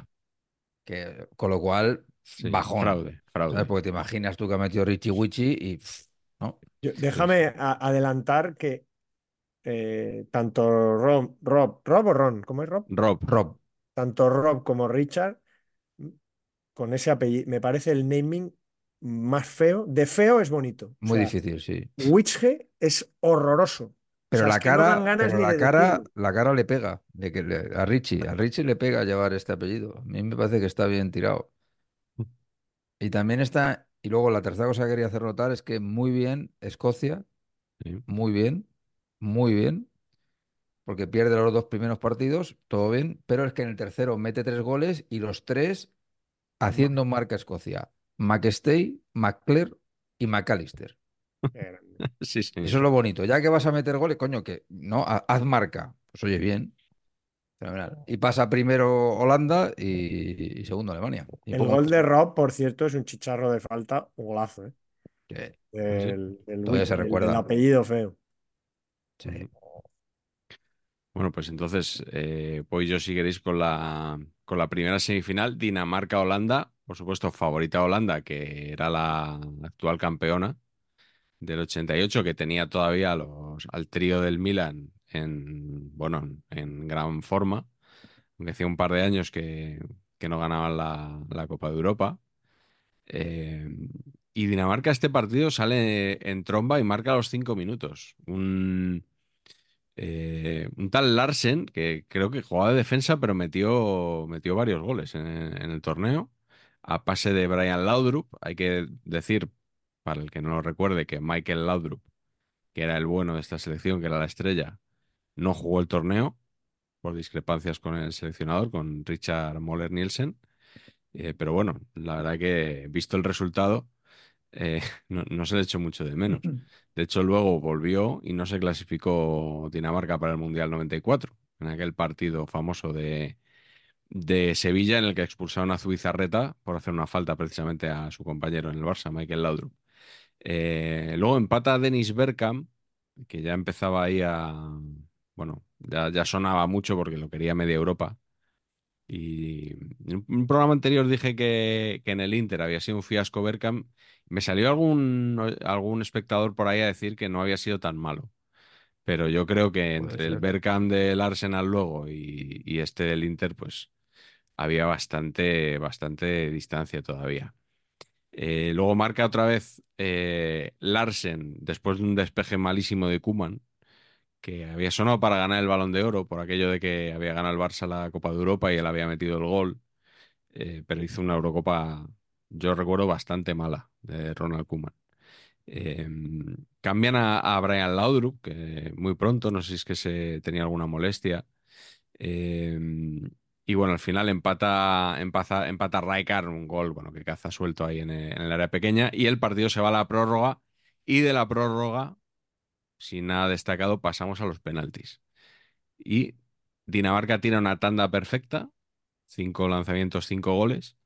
que, con lo cual, sí, bajón. fraude, ¿sabes? fraude. Porque te imaginas tú que ha metido Richie Wishy y, pff, ¿no? Yo- déjame a- adelantar que eh, tanto Rob, Rob, Rob o Ron, ¿cómo es Rob? Rob, Rob, Tanto Rob como Richard, con ese apellido, me parece el naming más feo. De feo es bonito. O muy sea, difícil, sí. Witche es horroroso. Pero sea, la es que no cara, pero la de cara, la cara le pega de que le- a Richie, a Richie le pega llevar este apellido. A mí me parece que está bien tirado. Y también está, y luego la tercera cosa que quería hacer notar es que muy bien Escocia, sí. muy bien, muy bien, porque pierde los dos primeros partidos, todo bien, pero es que en el tercero mete tres goles y los tres haciendo marca Escocia. McStay, McClure y McAllister. Sí, señor. Eso es lo bonito. Ya que vas a meter goles, coño, que no, ha- haz marca. Pues oye, bien. Fenomenal. Y pasa primero Holanda y, y segundo Alemania. Y El gol de Rob, por cierto, es un chicharro de falta, un golazo, ¿eh? Sí, del Todavía se recuerda. del apellido feo. sí. Bueno, pues entonces eh, voy yo si queréis con la, con la primera semifinal, Dinamarca-Holanda, por supuesto favorita Holanda, que era la actual campeona del 88, que tenía todavía los, al trío del Milan en, bueno, en gran forma, aunque hacía un par de años que, que no ganaban la, la Copa de Europa. Eh, y Dinamarca este partido sale en tromba y marca los cinco minutos. Un, eh, un tal Larsen, que creo que jugaba de defensa, pero metió, metió varios goles en el torneo. A pase de Brian Laudrup, hay que decir, para el que no lo recuerde, que Michael Laudrup, que era el bueno de esta selección, que era la estrella, no jugó el torneo por discrepancias con el seleccionador, con Richard Moller Nielsen. Eh, pero bueno, la verdad que visto el resultado, eh, no, no, se le echó mucho de menos. De hecho, luego volvió y no se clasificó Dinamarca para el Mundial 94, en aquel partido famoso de, de Sevilla en el que expulsaron a Zubizarreta por hacer una falta precisamente a su compañero en el Barça, Michael Laudrup. Eh, luego empata Dennis Bergkamp, que ya empezaba ahí a... Bueno, ya, ya sonaba mucho porque lo quería media Europa. Y en un programa anterior dije que, que, en el Inter había sido un fiasco Bergkamp. Me salió algún, algún espectador por ahí a decir que no había sido tan malo. Pero yo creo que entre ser. el Bergkamp del Arsenal luego y, y, este del Inter, pues había bastante, bastante distancia todavía. Eh, luego marca otra vez eh, Larsen después de un despeje malísimo de Kuman, que había sonado para ganar el balón de oro por aquello de que había ganado el Barça la Copa de Europa y él había metido el gol, eh, pero hizo una Eurocopa, yo recuerdo, bastante mala de Ronald Kuman. Eh, cambian a, Brian Laudrup, que muy pronto, no sé si es que se tenía alguna molestia. Y bueno, al final empata, empata, empata Raikar, un gol bueno, que caza suelto ahí en el, en el, área pequeña. Y el partido se va a la prórroga. Y de la prórroga, sin nada destacado, pasamos a los penaltis. Y Dinamarca tira una tanda perfecta, cinco lanzamientos, cinco goles.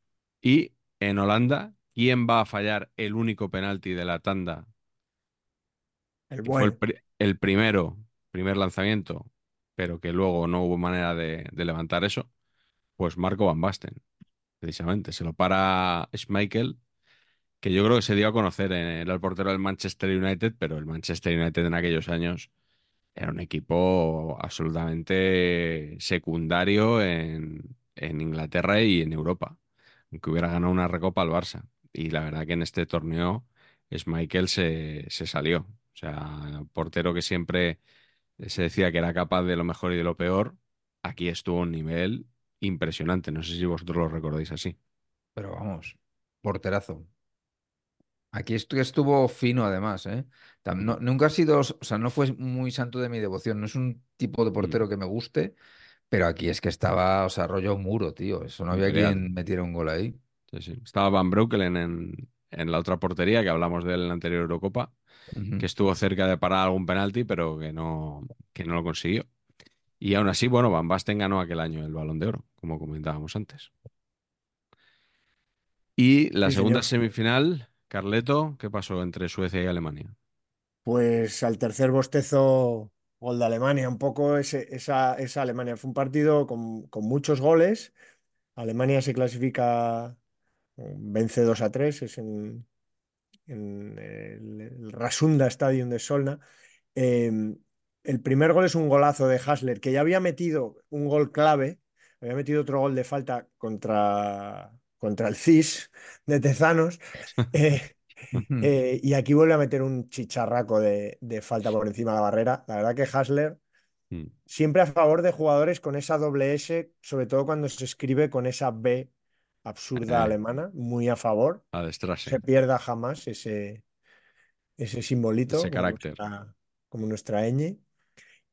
Y en Holanda, ¿quién va a fallar el único penalti de la tanda? El, fue el, el primero, primer lanzamiento, pero que luego no hubo manera de, de levantar eso pues Marco Van Basten, precisamente. Se lo para Schmeichel, que yo creo que se dio a conocer. Era el portero del Manchester United, pero el Manchester United en aquellos años era un equipo absolutamente secundario en, en Inglaterra y en Europa, aunque hubiera ganado una recopa al Barça. Y la verdad que en este torneo Schmeichel se, se salió. O sea, portero que siempre se decía que era capaz de lo mejor y de lo peor, aquí estuvo un nivel impresionante. No sé si vosotros lo recordáis así. Pero vamos, porterazo. Aquí estuvo fino además, ¿eh? No, nunca ha sido, o sea, no fue muy santo de mi devoción, no es un tipo de portero que me guste, pero aquí es que estaba, o sea, rollo muro, tío. Eso no había Real. quien metiera un gol ahí. Sí, sí. Estaba Van Breukelen en, en, la otra portería, que hablamos de él en la anterior Eurocopa, uh -huh. que estuvo cerca de parar algún penalti, pero que no, que no lo consiguió. Y aún así, bueno, Van Basten ganó aquel año el Balón de Oro, como comentábamos antes. Y la sí, segunda señor. semifinal, Carleto, ¿qué pasó entre Suecia y Alemania? Pues al tercer bostezo, gol de Alemania, un poco ese, esa, esa, Alemania. Fue un partido con, con, muchos goles. Alemania se clasifica, vence 2 a 3, es en, en el, el, Rasunda Stadium de Solna. Eh, el primer gol es un golazo de Hasler, que ya había metido un gol clave, había metido otro gol de falta contra, contra el CIS de Tezanos, eh, eh, y aquí vuelve a meter un chicharraco de, de, falta por encima de la barrera. La verdad que Hasler mm. siempre a favor de jugadores con esa doble S, sobre todo cuando se escribe con esa B absurda eh, alemana, muy a favor. Se pierda jamás ese, ese simbolito. Ese carácter. Como nuestra, como nuestra ñ.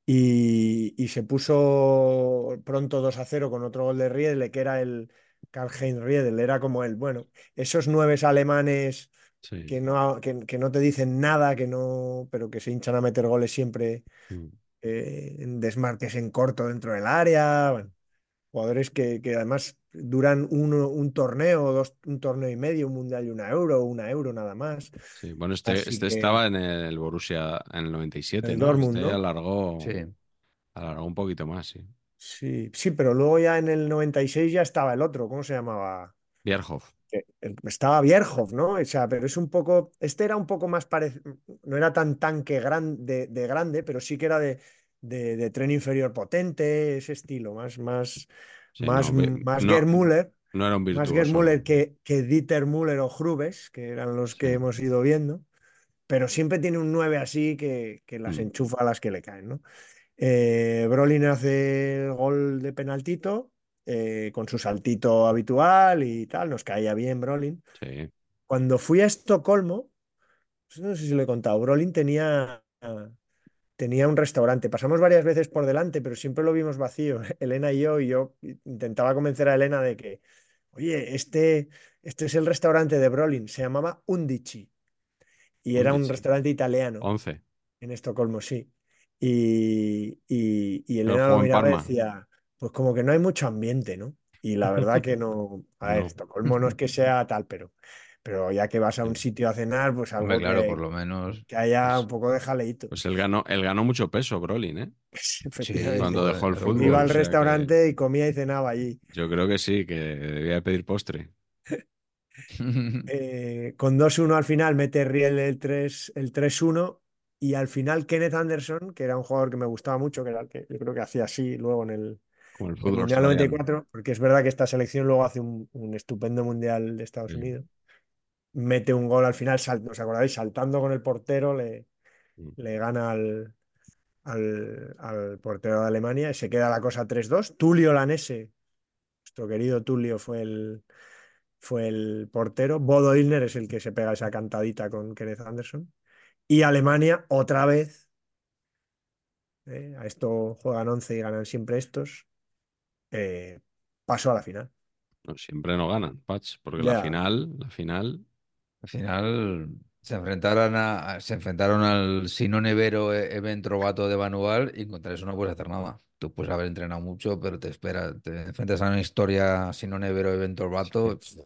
Y, y, se puso pronto 2 a 0 con otro gol de Riedle, que era el Karl-Heinz Riedle, era como el, bueno, esos nueve alemanes sí. que, no, que, que, no te dicen nada, que no, pero que se hinchan a meter goles siempre mm. eh, en desmarques en corto dentro del área. Bueno, jugadores que, que además duran uno, un torneo, dos, un torneo y medio, un mundial y una euro, una euro nada más. Sí, bueno, este, este que... estaba en el Borussia en el 97, el ¿no? Dortmund, este ¿no? alargó, Sí. alargó un poquito más, sí. Sí, sí, pero luego ya en el 96 ya estaba el otro, ¿cómo se llamaba? Bierhoff. Estaba Bierhoff, ¿no? O sea, pero es un poco, este era un poco más parecido, no era tan tanque grande, de grande, pero sí que era de, de, de tren inferior potente, ese estilo, más, más, sí, más, no, más no, Germuller. No era un virtuoso. Más Germuller que, que Dieter Müller o Grubes, que eran los que sí. hemos ido viendo, pero siempre tiene un 9 así que, que las mm. enchufa a las que le caen, ¿no? Eh, Brolin hace el gol de penaltito eh, con su saltito habitual y tal, nos caía bien Brolin. Sí. Cuando fui a Estocolmo, no sé si lo he contado, Brolin tenía tenía un restaurante. Pasamos varias veces por delante, pero siempre lo vimos vacío, Elena y yo, y yo intentaba convencer a Elena de que, oye, este, este es el restaurante de Brolin, se llamaba Undici, y era un restaurante italiano 11. en Estocolmo, sí. Y, y, y Elena lo miraba y decía, pues como que no hay mucho ambiente, ¿no? Y la verdad que no, a ver, No. Estocolmo no es que sea tal, pero, pero ya que vas a un sitio a cenar, pues algo Hombre, claro, que, por lo menos. que haya Pues- un poco de jaleíto. Pues él ganó, él ganó mucho peso, Brolin, ¿eh? Sí. Cuando dejó el fútbol. Iba al que- restaurante y comía y cenaba allí. Yo creo que sí, que debía pedir postre. Eh, con 2-1 al final mete Riel el 3 el 3-1 y al final Kenneth Anderson, que era un jugador que me gustaba mucho, que era el que yo creo que hacía así luego en el, el en el fútbol Mundial australiano. 94, porque es verdad que esta selección luego hace un, un estupendo Mundial de Estados Sí. Unidos. Mete un gol al final, sal- ¿os acordáis? Saltando con el portero, le, Mm. le gana al, al, al portero de Alemania y se queda la cosa 3-2. Tulio Lanese, nuestro querido Tulio, fue el, fue el portero. Bodo Illner es el que se pega esa cantadita con Kenneth Anderson. Y Alemania, otra vez, eh, a esto juegan 11 y ganan siempre estos, eh, pasó a la final. No, siempre no ganan, Patch, porque la final, la final, Al final se enfrentaron, a, se enfrentaron al Sinone Vero Event Trovato de Vanual y contra eso no puedes hacer nada. Tú puedes haber entrenado mucho, pero te espera, te enfrentas a una historia Sinone Vero Event. Sí.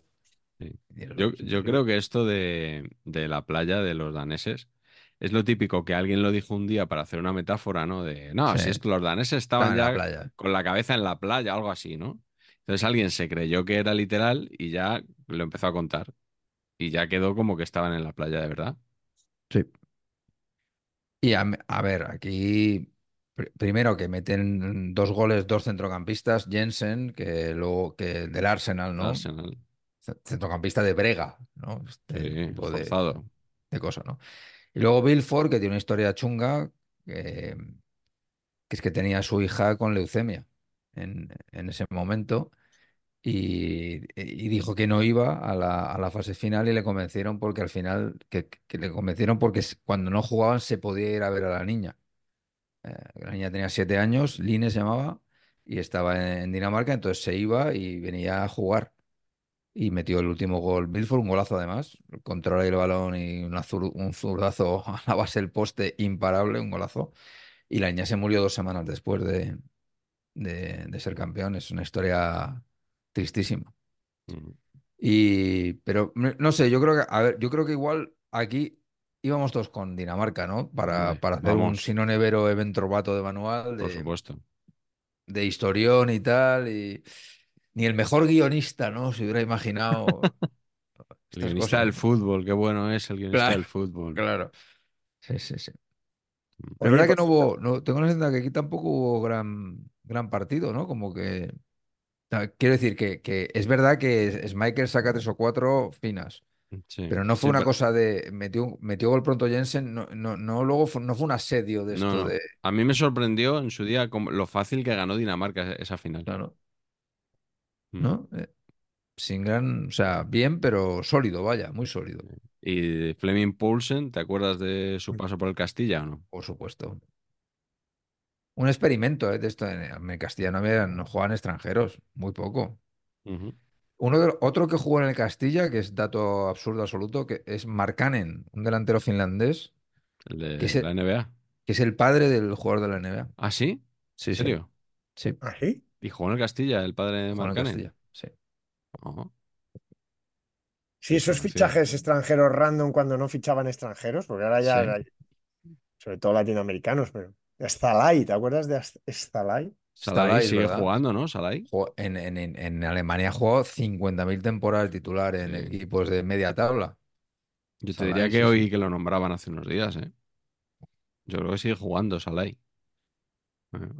Sí. es- Yo, es creo que esto de, de la playa de los daneses es lo típico que alguien lo dijo un día para hacer una metáfora, ¿no? De, no, Sí. si esto, los daneses Estaban ya playa. con la cabeza en la playa, algo así, ¿no? Entonces alguien se creyó que era literal y ya lo empezó a contar. Y ya quedó como que estaban en la playa de verdad. Sí. Y a, a ver, aquí pr- primero que meten dos goles, dos centrocampistas, Jensen, que luego que del Arsenal, ¿no? Arsenal. Centrocampista de Brega, ¿no? Este Sí, tipo de, forzado. de cosa, ¿no? Y luego Bilford, que tiene una historia chunga, que, que es que tenía a su hija con leucemia en, en ese momento y, dijo que no iba a la, a la fase final y le convencieron porque al final, que, que le convencieron porque cuando no jugaban se podía ir a ver a la niña. Eh, la niña tenía siete años, Line se llamaba, y estaba en Dinamarca, entonces se iba y venía a jugar. Y metió el último gol. Milford, un golazo además. Controla el balón y una zur- un zurdazo a la base del poste imparable, un golazo. Y la niña se murió dos semanas después de, de, de ser campeón. Es una historia tristísima. Mm. Y, pero no sé, yo creo que, a ver, yo creo que igual aquí íbamos todos con Dinamarca, ¿no? Para, Hombre, para hacer un vamos. Sino Nevero evento vato de manual, Por supuesto. de historión y tal. Y ni el mejor guionista, ¿no? Se hubiera imaginado El guionista cosas. del fútbol, qué bueno es el guionista Claro, del fútbol. Claro. Sí, sí, sí. Pero Oye, es verdad que pues, no hubo, no, tengo la sensación que aquí tampoco hubo gran, gran partido, ¿no? Como que. Quiero decir que, que es verdad que Michael saca tres o cuatro finas, Sí. pero no fue Sí, una cosa de metió, metió gol pronto Jensen, no, no, no luego fue- no fue un asedio de esto no. de. A mí me sorprendió en su día lo fácil que ganó Dinamarca esa final. Claro, Mm. ¿no? Eh, sin gran, o sea, bien, pero sólido, vaya, muy sólido, Y Fleming Poulsen, ¿te acuerdas de su paso por el Castilla o no? por supuesto. Un experimento, ¿eh? de esto. En, en Castilla no había, no jugaban extranjeros, muy poco. Ujú. Uno de, otro que jugó en el Castilla, que es dato absurdo absoluto, que es Markkanen, un delantero finlandés, El de que es el, la NBA. que es el padre del jugador de la NBA. ¿Ah, sí? Sí, ¿En sí, serio? sí, ¿así? Y jugó en el Castilla, el padre de Markkanen. Sí. Ojo. Sí, esos fichajes extranjeros random cuando no fichaban extranjeros, porque ahora ya, Sí. sobre todo latinoamericanos, pero Stalai, ¿te acuerdas de Stalai? Salai sigue verdad. jugando, ¿no? Salai. En, en- en- en Alemania jugó 50.000 temporadas titular en Sí. equipos de media tabla. Yo te Salai, diría que sí, hoy sí. que lo nombraban hace unos días, ¿eh? Yo creo que sigue jugando Salai.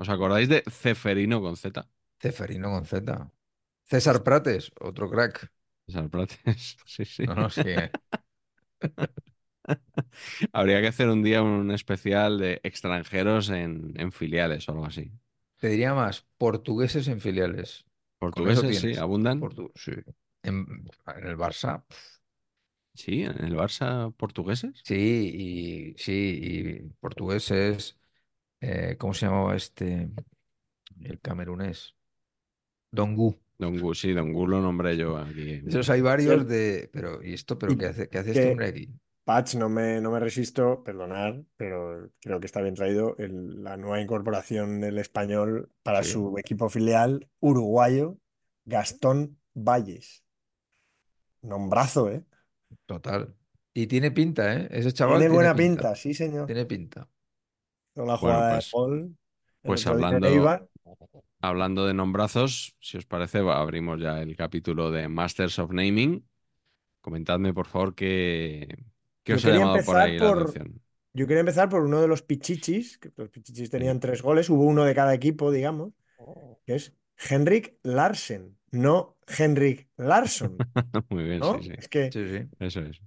¿Os acordáis de Ceferino con Z? Ceferino con Z. César Prates, otro crack. César Prates. Sí, sí. No, no, sí, eh. Habría que hacer un día un especial de extranjeros en, en filiales o algo así. Te diría más, portugueses en filiales. Portugueses, sí, abundan. Portu- sí. En, en el Barça, Sí, en el Barça portugueses. sí, y sí, y portugueses. eh, ¿cómo se llamaba este? El camerunés. Dongu. Don Gu, sí, Don Gu lo nombré yo aquí. Esos hay varios de. Pero, ¿y esto? ¿Pero qué hace, qué hace este hombre aquí? Patch, no me, no me resisto, perdonar, pero creo que está bien traído el- la nueva incorporación del español para Sí. su equipo filial uruguayo, Gastón Valles. Nombrazo, ¿eh? Total. Y tiene pinta, ¿eh? Ese chaval Tiene tiene buena pinta. pinta, sí, señor. Tiene pinta. Con la Bueno, jugada pues- de el pues hablando- Eibar. Hablando de nombrazos, si os parece, va- abrimos ya el capítulo de Masters of Naming. Comentadme, por favor, qué, qué Yo os ha llamado por la atención. Yo quería empezar por uno de los pichichis, que los pichichis tenían tres goles, hubo uno de cada equipo, digamos, que es Henrik Larsen, no Henrik Larsson, Muy bien, ¿no? sí, sí. Es que, Sí, sí. Eso es.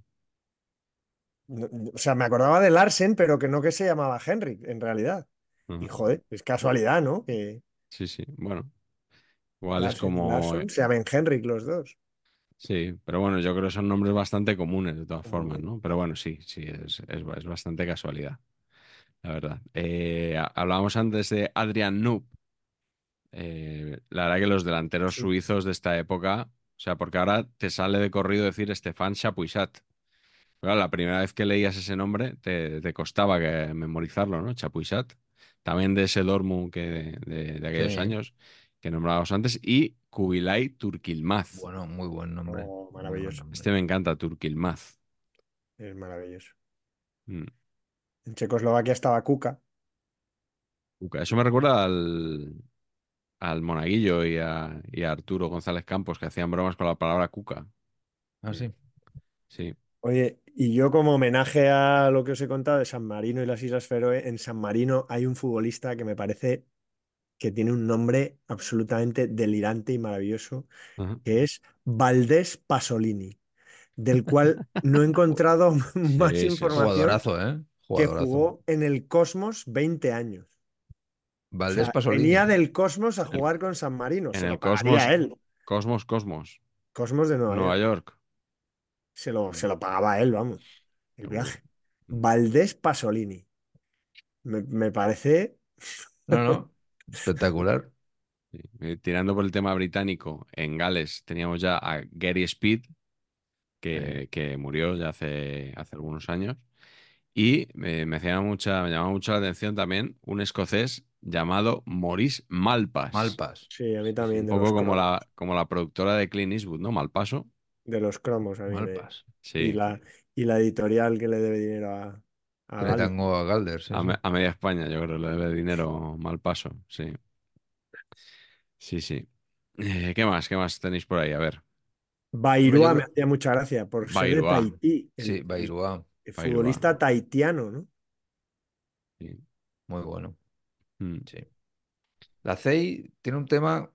o sea, me acordaba de Larsen, pero que no que se llamaba Henrik, en realidad. Ujú. Y joder, es casualidad, ¿no? Que Sí, sí. Bueno, igual es Larsen como. Se llamen Henrik los dos. Sí, pero bueno, yo creo que son nombres bastante comunes de todas formas, ¿no? Pero bueno, sí, sí, es, es, es bastante casualidad, la verdad. Eh, ha- hablábamos antes de Adrian Noob. Eh, la verdad que los delanteros Sí. suizos de esta época, o sea, porque ahora te sale de corrido decir Stefan Chapuisat. Claro, la primera vez que leías ese nombre te, te costaba que memorizarlo, ¿no? Chapuisat. También de ese Dortmund que de, de aquellos Sí. años que nombrábamos antes. Y Kubilay Turkilmaz. Bueno, muy buen nombre. Oh, maravilloso. nombre. Este me encanta, Turkilmaz. Es maravilloso. Mm. En Checoslovaquia estaba Kuka. Cuca. Eso me recuerda al, al Monaguillo y a, y a Arturo González Campos que hacían bromas con la palabra cuca. Ah, sí. Sí. Oye, y yo como homenaje a lo que os he contado de San Marino y las Islas Feroe, en San Marino hay un futbolista que me parece que tiene un nombre absolutamente delirante y maravilloso, que es Valdés Pasolini, del cual no he encontrado más sí, sí. información Jugadorazo, ¿eh? que jugó en el Cosmos 20 años. O Valdés sea, Pasolini. venía del Cosmos a jugar con San Marino. en Se el lo Cosmos- él. Cosmos, Cosmos. Cosmos de Nueva, Nueva York. York. Se lo, se lo pagaba él, vamos. El viaje. Valdés Pasolini. Me, me parece. No, no. Espectacular. Sí. Tirando por el tema británico, en Gales teníamos ya a Gary Speed, que, que murió ya hace, hace algunos años. Y eh, me, hacía mucha, me llamaba mucho la atención también un escocés llamado Maurice Malpas. Malpas. Sí, a mí también. Un de poco como cromos, la, como la productora de Clint Eastwood, ¿no? Malpaso. De los cromos, a mí. me- Malpas. Sí. Y, la, y la editorial que le debe dinero a, a Que le tengo a Galder. sí, A, sí. me- a media España, yo creo, le debe dinero mal paso, sí. Sí, sí. Eh, ¿qué más? ¿Qué más tenéis por ahí? A ver. Hombre, me hacía mucha gracia por ser de Bairua. Tahití. El, Sí, Bairua. futbolista tahitiano, ¿no? Sí. Muy bueno. Mm. Sí. La CEI tiene un tema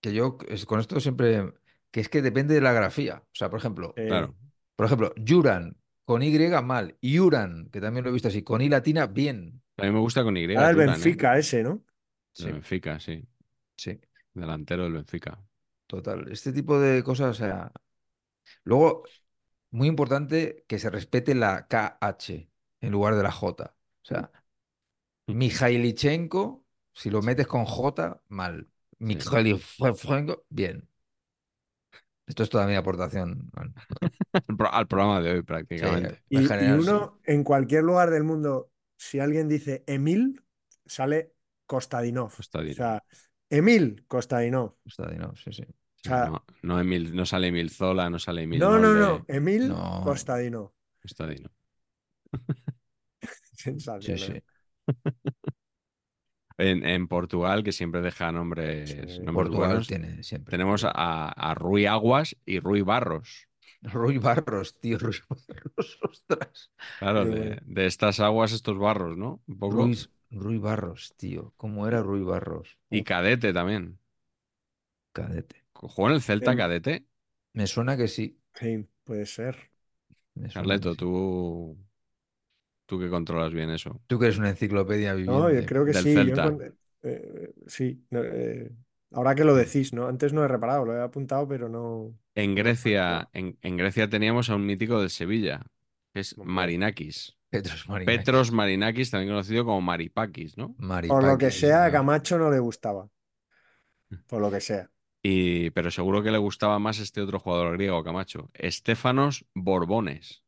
que yo es- con esto siempre. que es que depende de la grafía. O sea, por ejemplo, Eh, Claro. por ejemplo, Yuran con Y mal. Y Uran, que también lo he visto así, con I latina, bien. A mí me gusta con Y. Ahora el ¿eh? Benfica ese, ¿no? Del Benfica, sí. Sí. Delantero del Benfica. Total, este tipo de cosas, o sea. Luego, muy importante que se respete la KH en lugar de la J. O sea, Mijailichenko, si lo metes con J, mal. Mijailichenko, bien. Esto es toda mi aportación. Bueno, Al pro- Al programa de hoy, sí, prácticamente. Y, sí. uno, en cualquier lugar del mundo, si alguien dice Emil, sale Kostadinov. Kostadinov. O sea, Emil Kostadinov. ¿no? Sí, sí. Sí, sea- no, no, Emil- no sale Emil Zola, no sale Emil No, no, no. Emil No. Kostadinov. Kostadinov. Sí, Sensacional. sí. En, en Portugal, que siempre deja nombres, Sí. nombres Portugal buenos, tiene siempre. tenemos a, a Rui Aguas y Rui Barros. Rui Barros, tío, Rui Barros, ostras. Claro, de, estas aguas, estos barros, ¿no? Un poco. Ruiz, Rui Barros, tío. ¿Cómo era Rui Barros? Y Cadete también. cadete. ¿Jugó en el Celta Sí. Cadete? Me suena que sí. Sí, puede ser. me suena Carleto, tú, tú que controlas bien eso. Tú que eres una enciclopedia No, viviente. yo creo que Del sí. Celta. eh, sí. no, eh, ahora que lo decís, ¿no? Antes no he reparado, lo he apuntado, pero no. En Grecia, en, en Grecia teníamos a un mítico del Sevilla, que es. Marinakis. Petros Marinakis. Petros Marinakis, también conocido como Maripakis, ¿no? Por lo que sea, a ¿no? Camacho no le gustaba. Por lo que sea. Y, pero seguro que le gustaba más este otro jugador griego, Camacho. Estefanos Borbones.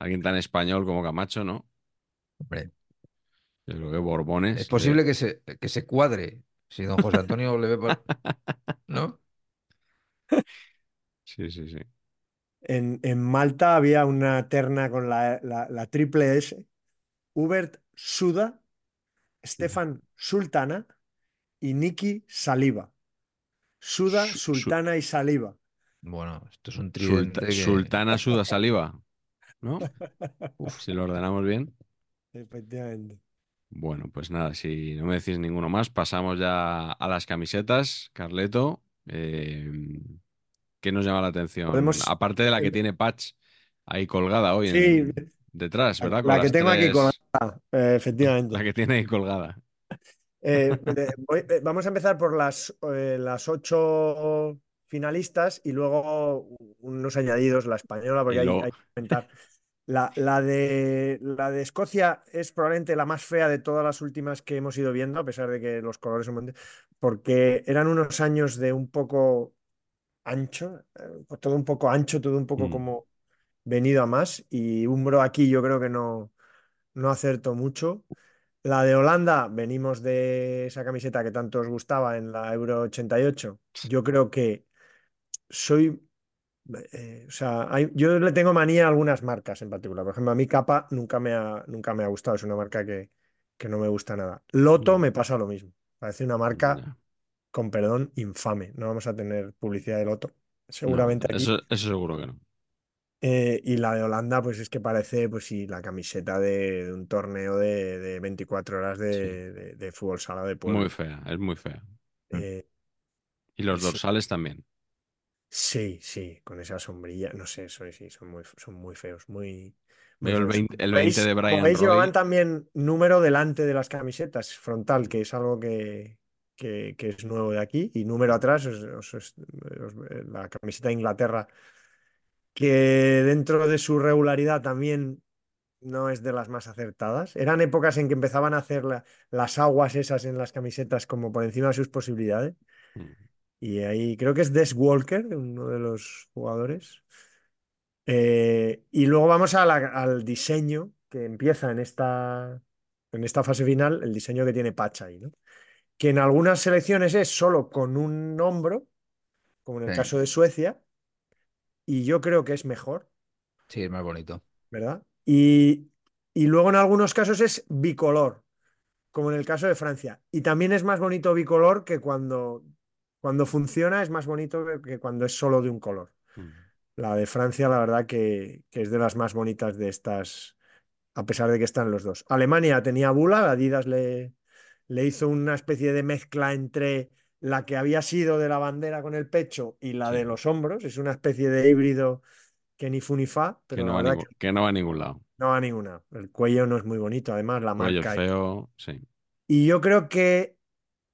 Alguien tan español como Camacho, ¿no? Hombre, Yo creo que Borbones. es posible que se, que se cuadre. Si don José Antonio le ve por... ¿No? Sí, sí, sí. En, en Malta había una terna con la, la- la triple S. Hubert Suda, Stefan Sultana y Niki Saliba. Suda, Su- su- Sultana y Saliba. Bueno, esto es un Sulta- tridente que... Sultana Suda Saliva, ¿no? Uf, si lo ordenamos bien. Efectivamente. Bueno, pues nada, si no me decís ninguno más, pasamos ya a las camisetas. Carleto, eh, ¿qué nos llama la atención? Podemos- Aparte de la que tiene Patch ahí colgada hoy en- detrás, ¿verdad? Con la que tengo aquí colgada, eh, efectivamente. La que tiene ahí colgada. Eh, voy- eh, vamos a empezar por las, eh, las ocho finalistas y luego unos añadidos, la española, porque hay, luego- hay que comentar. La, la de, la de Escocia es probablemente la más fea de todas las últimas que hemos ido viendo, a pesar de que los colores son... Porque eran unos años de un poco ancho, eh, todo un poco ancho, todo un poco Mm. como venido a más. Y Umbro aquí yo creo que no, no acertó mucho. La de Holanda, venimos de esa camiseta que tanto os gustaba en la Euro 88. Yo creo que soy, eh, o sea, hay- yo le tengo manía a algunas marcas en particular. Por ejemplo, a mí Capa nunca me ha, nunca me ha gustado, es una marca que, que no me gusta nada. Loto me pasa lo mismo. Parece una marca, con perdón, infame. No vamos a tener publicidad de Loto, No, seguramente aquí. eso, seguro que no. Eh, y la de Holanda, pues es que parece, pues sí, la camiseta de, de un torneo de, de 24 horas de, Sí. de- fútbol sala de pueblo. Muy fea, es muy fea. Eh, Y los Sí. dorsales también. Sí, sí, con esa sombrilla, no sé, son, sí, son muy, son muy feos, muy, muy Veo el feos. 20, el Como 20 de Brian como veis, Roy. llevaban también número delante de las camisetas, frontal, que es algo que, que, que es nuevo de aquí, y número atrás, os- os- os- os- la camiseta de Inglaterra, que dentro de su regularidad también no es de las más acertadas. Eran épocas en que empezaban a hacer la- las aguas esas en las camisetas como por encima de sus posibilidades. Y ahí creo que es Des Walker, uno de los jugadores. Eh, y luego vamos a la- al diseño que empieza en esta, en esta fase final, el diseño que tiene Pacha ahí, ¿no? Que en algunas selecciones es solo con un hombro, como en el Sí. caso de Suecia, y yo creo que es mejor. Sí, es más bonito. ¿verdad? Y, y luego en algunos casos es bicolor, como en el caso de Francia. Y también es más bonito bicolor que cuando, cuando funciona, es más bonito que, cuando es solo de un color. Mm. La de Francia, la verdad que, que es de las más bonitas de estas, a pesar de que están los dos. Alemania tenía bula, Adidas le, le hizo una especie de mezcla entre la que había sido de la bandera con el pecho y la Sí. de los hombros. Es una especie de híbrido que ni fu ni fa, pero Que no, la va a ningún, que que no va a ningún lado. no va a ninguna. El cuello no es muy bonito, además, la Cuello marca. feo, sí. Y yo creo que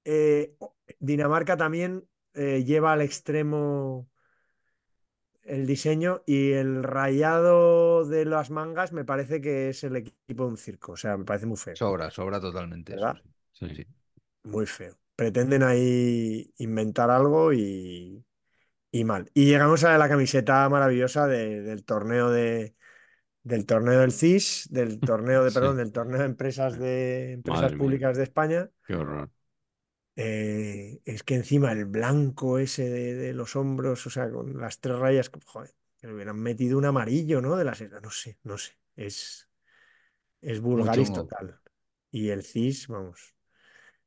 eh, Dinamarca también eh, lleva al extremo el diseño y el rayado de las mangas me parece que es el equipo de un circo. O sea, me parece muy feo. Sobra, sobra totalmente eso, ¿Verdad? sí. Sí. Sí. Muy feo. Pretenden ahí inventar algo y, y mal. Y llegamos a la camiseta maravillosa de- del torneo de, del torneo del CIS, del torneo de, perdón, del torneo de empresas de empresas Madre mía. públicas de España. Qué horror. Eh, es que encima el blanco ese de, de los hombros, o sea, con las tres rayas, joder, que le hubieran metido un amarillo, ¿no? De las, no sé, no sé. Es, es vulgaris total. Y el CIS, vamos,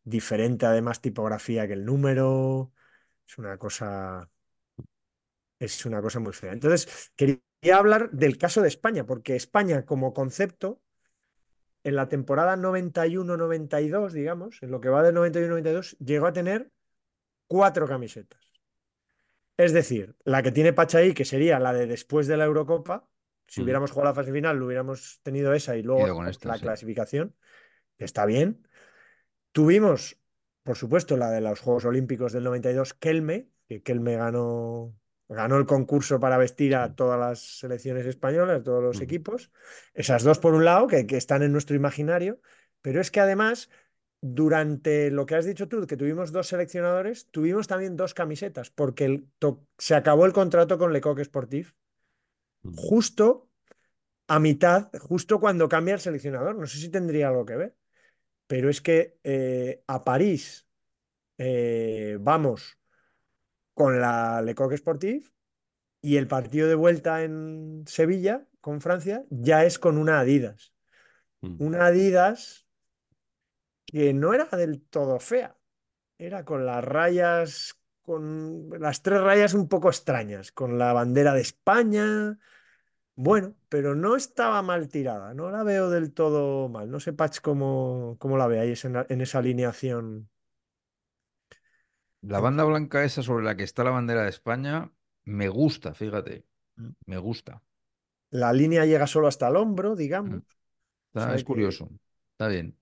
diferente además tipografía que el número. Es una cosa. Es una cosa muy fea. Entonces, quería hablar del caso de España, porque España, como concepto, en la temporada 91-92, digamos, en lo que va del 91-92, llegó a tener cuatro camisetas. Es decir, la que tiene Pachaí, que sería la de después de la Eurocopa. Si Mm. hubiéramos jugado la fase final, lo hubiéramos tenido esa y luego Ido con esta, la sí. clasificación, que está bien. Tuvimos, por supuesto, la de los Juegos Olímpicos del 92, Kelme, que Kelme ganó ganó el concurso para vestir a todas las selecciones españolas, a todos los equipos. Esas dos por un lado, que, que están en nuestro imaginario, pero es que además durante lo que has dicho tú, que tuvimos dos seleccionadores, tuvimos también dos camisetas, porque el se acabó el contrato con Lecoq Sportif justo a mitad, justo cuando cambia el seleccionador. No sé si tendría algo que ver, pero es que eh, a París eh, vamos con la Lecoq Sportif y el partido de vuelta en Sevilla con Francia ya es con una Adidas. Una Adidas que no era del todo fea, era con las rayas, con las tres rayas un poco extrañas, con la bandera de España. Bueno, pero no estaba mal tirada, no la veo del todo mal. No sé, Patch, cómo, cómo la veáis en, en esa alineación. La banda blanca esa sobre la que está la bandera de España me gusta, fíjate, me gusta. La línea llega solo hasta el hombro, digamos. Está- O sea es que- curioso, está bien.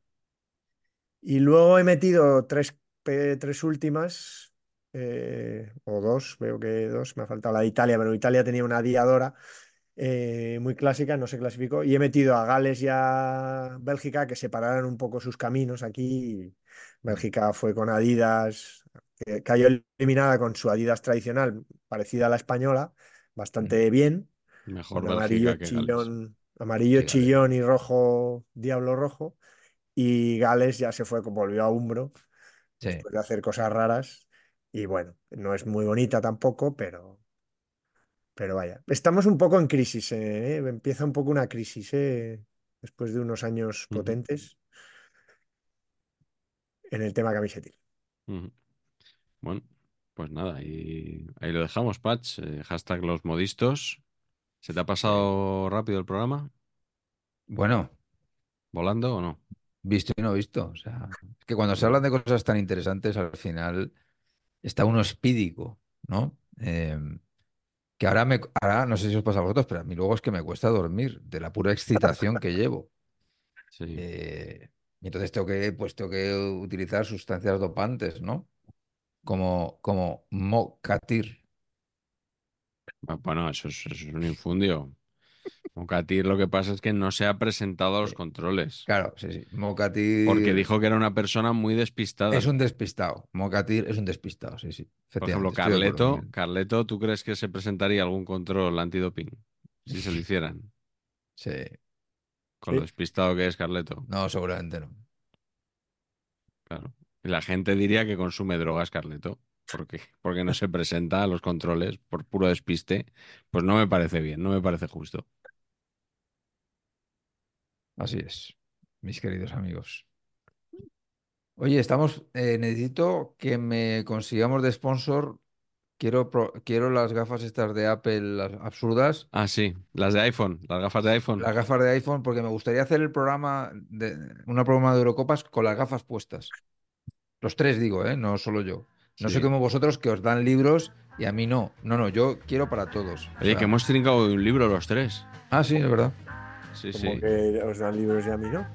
Y luego he metido tres, tres últimas, eh, o dos, veo que dos, me ha faltado la de Italia, pero Italia tenía una diadora eh, muy clásica, no se clasificó, y he metido a Gales y a Bélgica que separaran un poco sus caminos aquí. Bélgica fue con Adidas, que cayó eliminada con su Adidas tradicional, parecida a la española, bastante bien, Mejor con amarillo que chillón, amarillo chillón y rojo, diablo rojo. Y Gales ya se fue, volvió a Umbro Sí. después de hacer cosas raras. Y bueno, no es muy bonita tampoco, pero, pero vaya. Estamos un poco en crisis, eh. Empieza un poco una crisis, eh, Después de unos años potentes en el tema camisetil. Bueno, pues nada, y ahí lo dejamos, Patch. eh, hashtag los modistos. ¿Se te ha pasado rápido el programa? Bueno, ¿Volando o no? visto y no visto. O sea, es que cuando se hablan de cosas tan interesantes, al final está uno espídico, ¿no? Eh, que ahora me, ahora no sé si os pasa a vosotros, pero a mí luego es que me cuesta dormir de la pura excitación que llevo. Sí. Eh, y entonces tengo que, pues tengo que utilizar sustancias dopantes, ¿no? Como, como mocatir. Bueno, eso es, eso es un infundio. Mocatir lo que pasa es que no se ha presentado a los Sí. controles. Claro, sí, sí. Mocatir Porque dijo que era una persona muy despistada. es un despistado. Mocatir es un despistado, sí, sí. Por ejemplo, Carleto. Carleto, ¿tú crees que se presentaría algún control antidoping? Si se lo hicieran. Sí. Con Sí. lo despistado que es Carleto. No, seguramente no. Claro. La gente diría que consume drogas, Carleto. Porque, porque no se presenta a los controles por puro despiste. Pues no me parece bien, no me parece justo. Así es, mis queridos amigos. Oye, estamos, eh, necesito que me consigamos de sponsor. Quiero, pro- quiero las gafas estas de Apple, las absurdas, Ah, sí, las de iPhone, las gafas de iPhone. las gafas de iPhone, porque me gustaría hacer el programa de una programa de Eurocopas con las gafas puestas. Los tres digo, ¿eh? No solo yo. No Sí. sé como vosotros que os dan libros y a mí no. No, no, yo quiero para todos. O Oye, sea- que hemos trincado de un libro los tres. Ah, sí, es verdad. Sí, Como sí. que os dan libros y a mí no.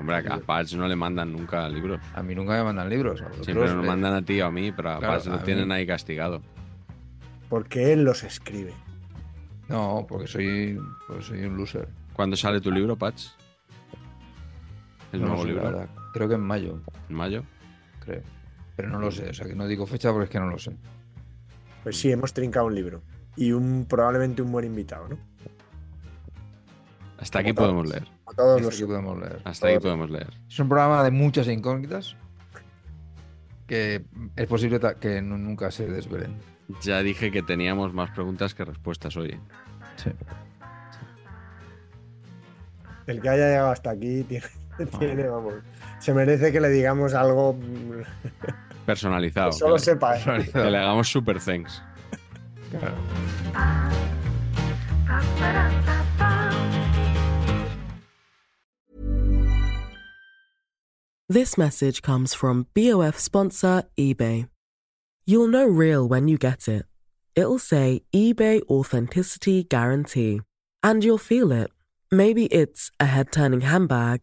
Hombre, a Patch no le mandan nunca libros. A mí nunca me mandan libros. A Siempre nos mandan a ti o a mí, pero a Claro, Patch lo a mí. tienen ahí castigado. Porque él los escribe. No, porque soy, soy un loser. ¿Cuándo sale tu libro, Patch? El No nuevo libro. Creo que en mayo, ¿En mayo? creo. Pero no lo sé, o sea que no digo fecha porque es que no lo sé. Pues sí, hemos trincado un libro. Y un probablemente un buen invitado, ¿no? Hasta aquí podemos leer. A todos Esto los sí podemos leer. Hasta aquí podemos leer. Es un programa de muchas incógnitas que es posible que nu- nunca se desvelen. Ya dije que teníamos más preguntas que respuestas hoy. Sí. El que haya llegado hasta aquí tiene, tiene, vamos, se merece que le digamos algo mm, Personalizado. que solo que, le- sepa. él. que le hagamos super thanks. Claro. This message comes from BOF sponsor eBay. You'll know real when you get it. It'll say eBay Authenticity Guarantee. And you'll feel it. Maybe it's a head turning handbag,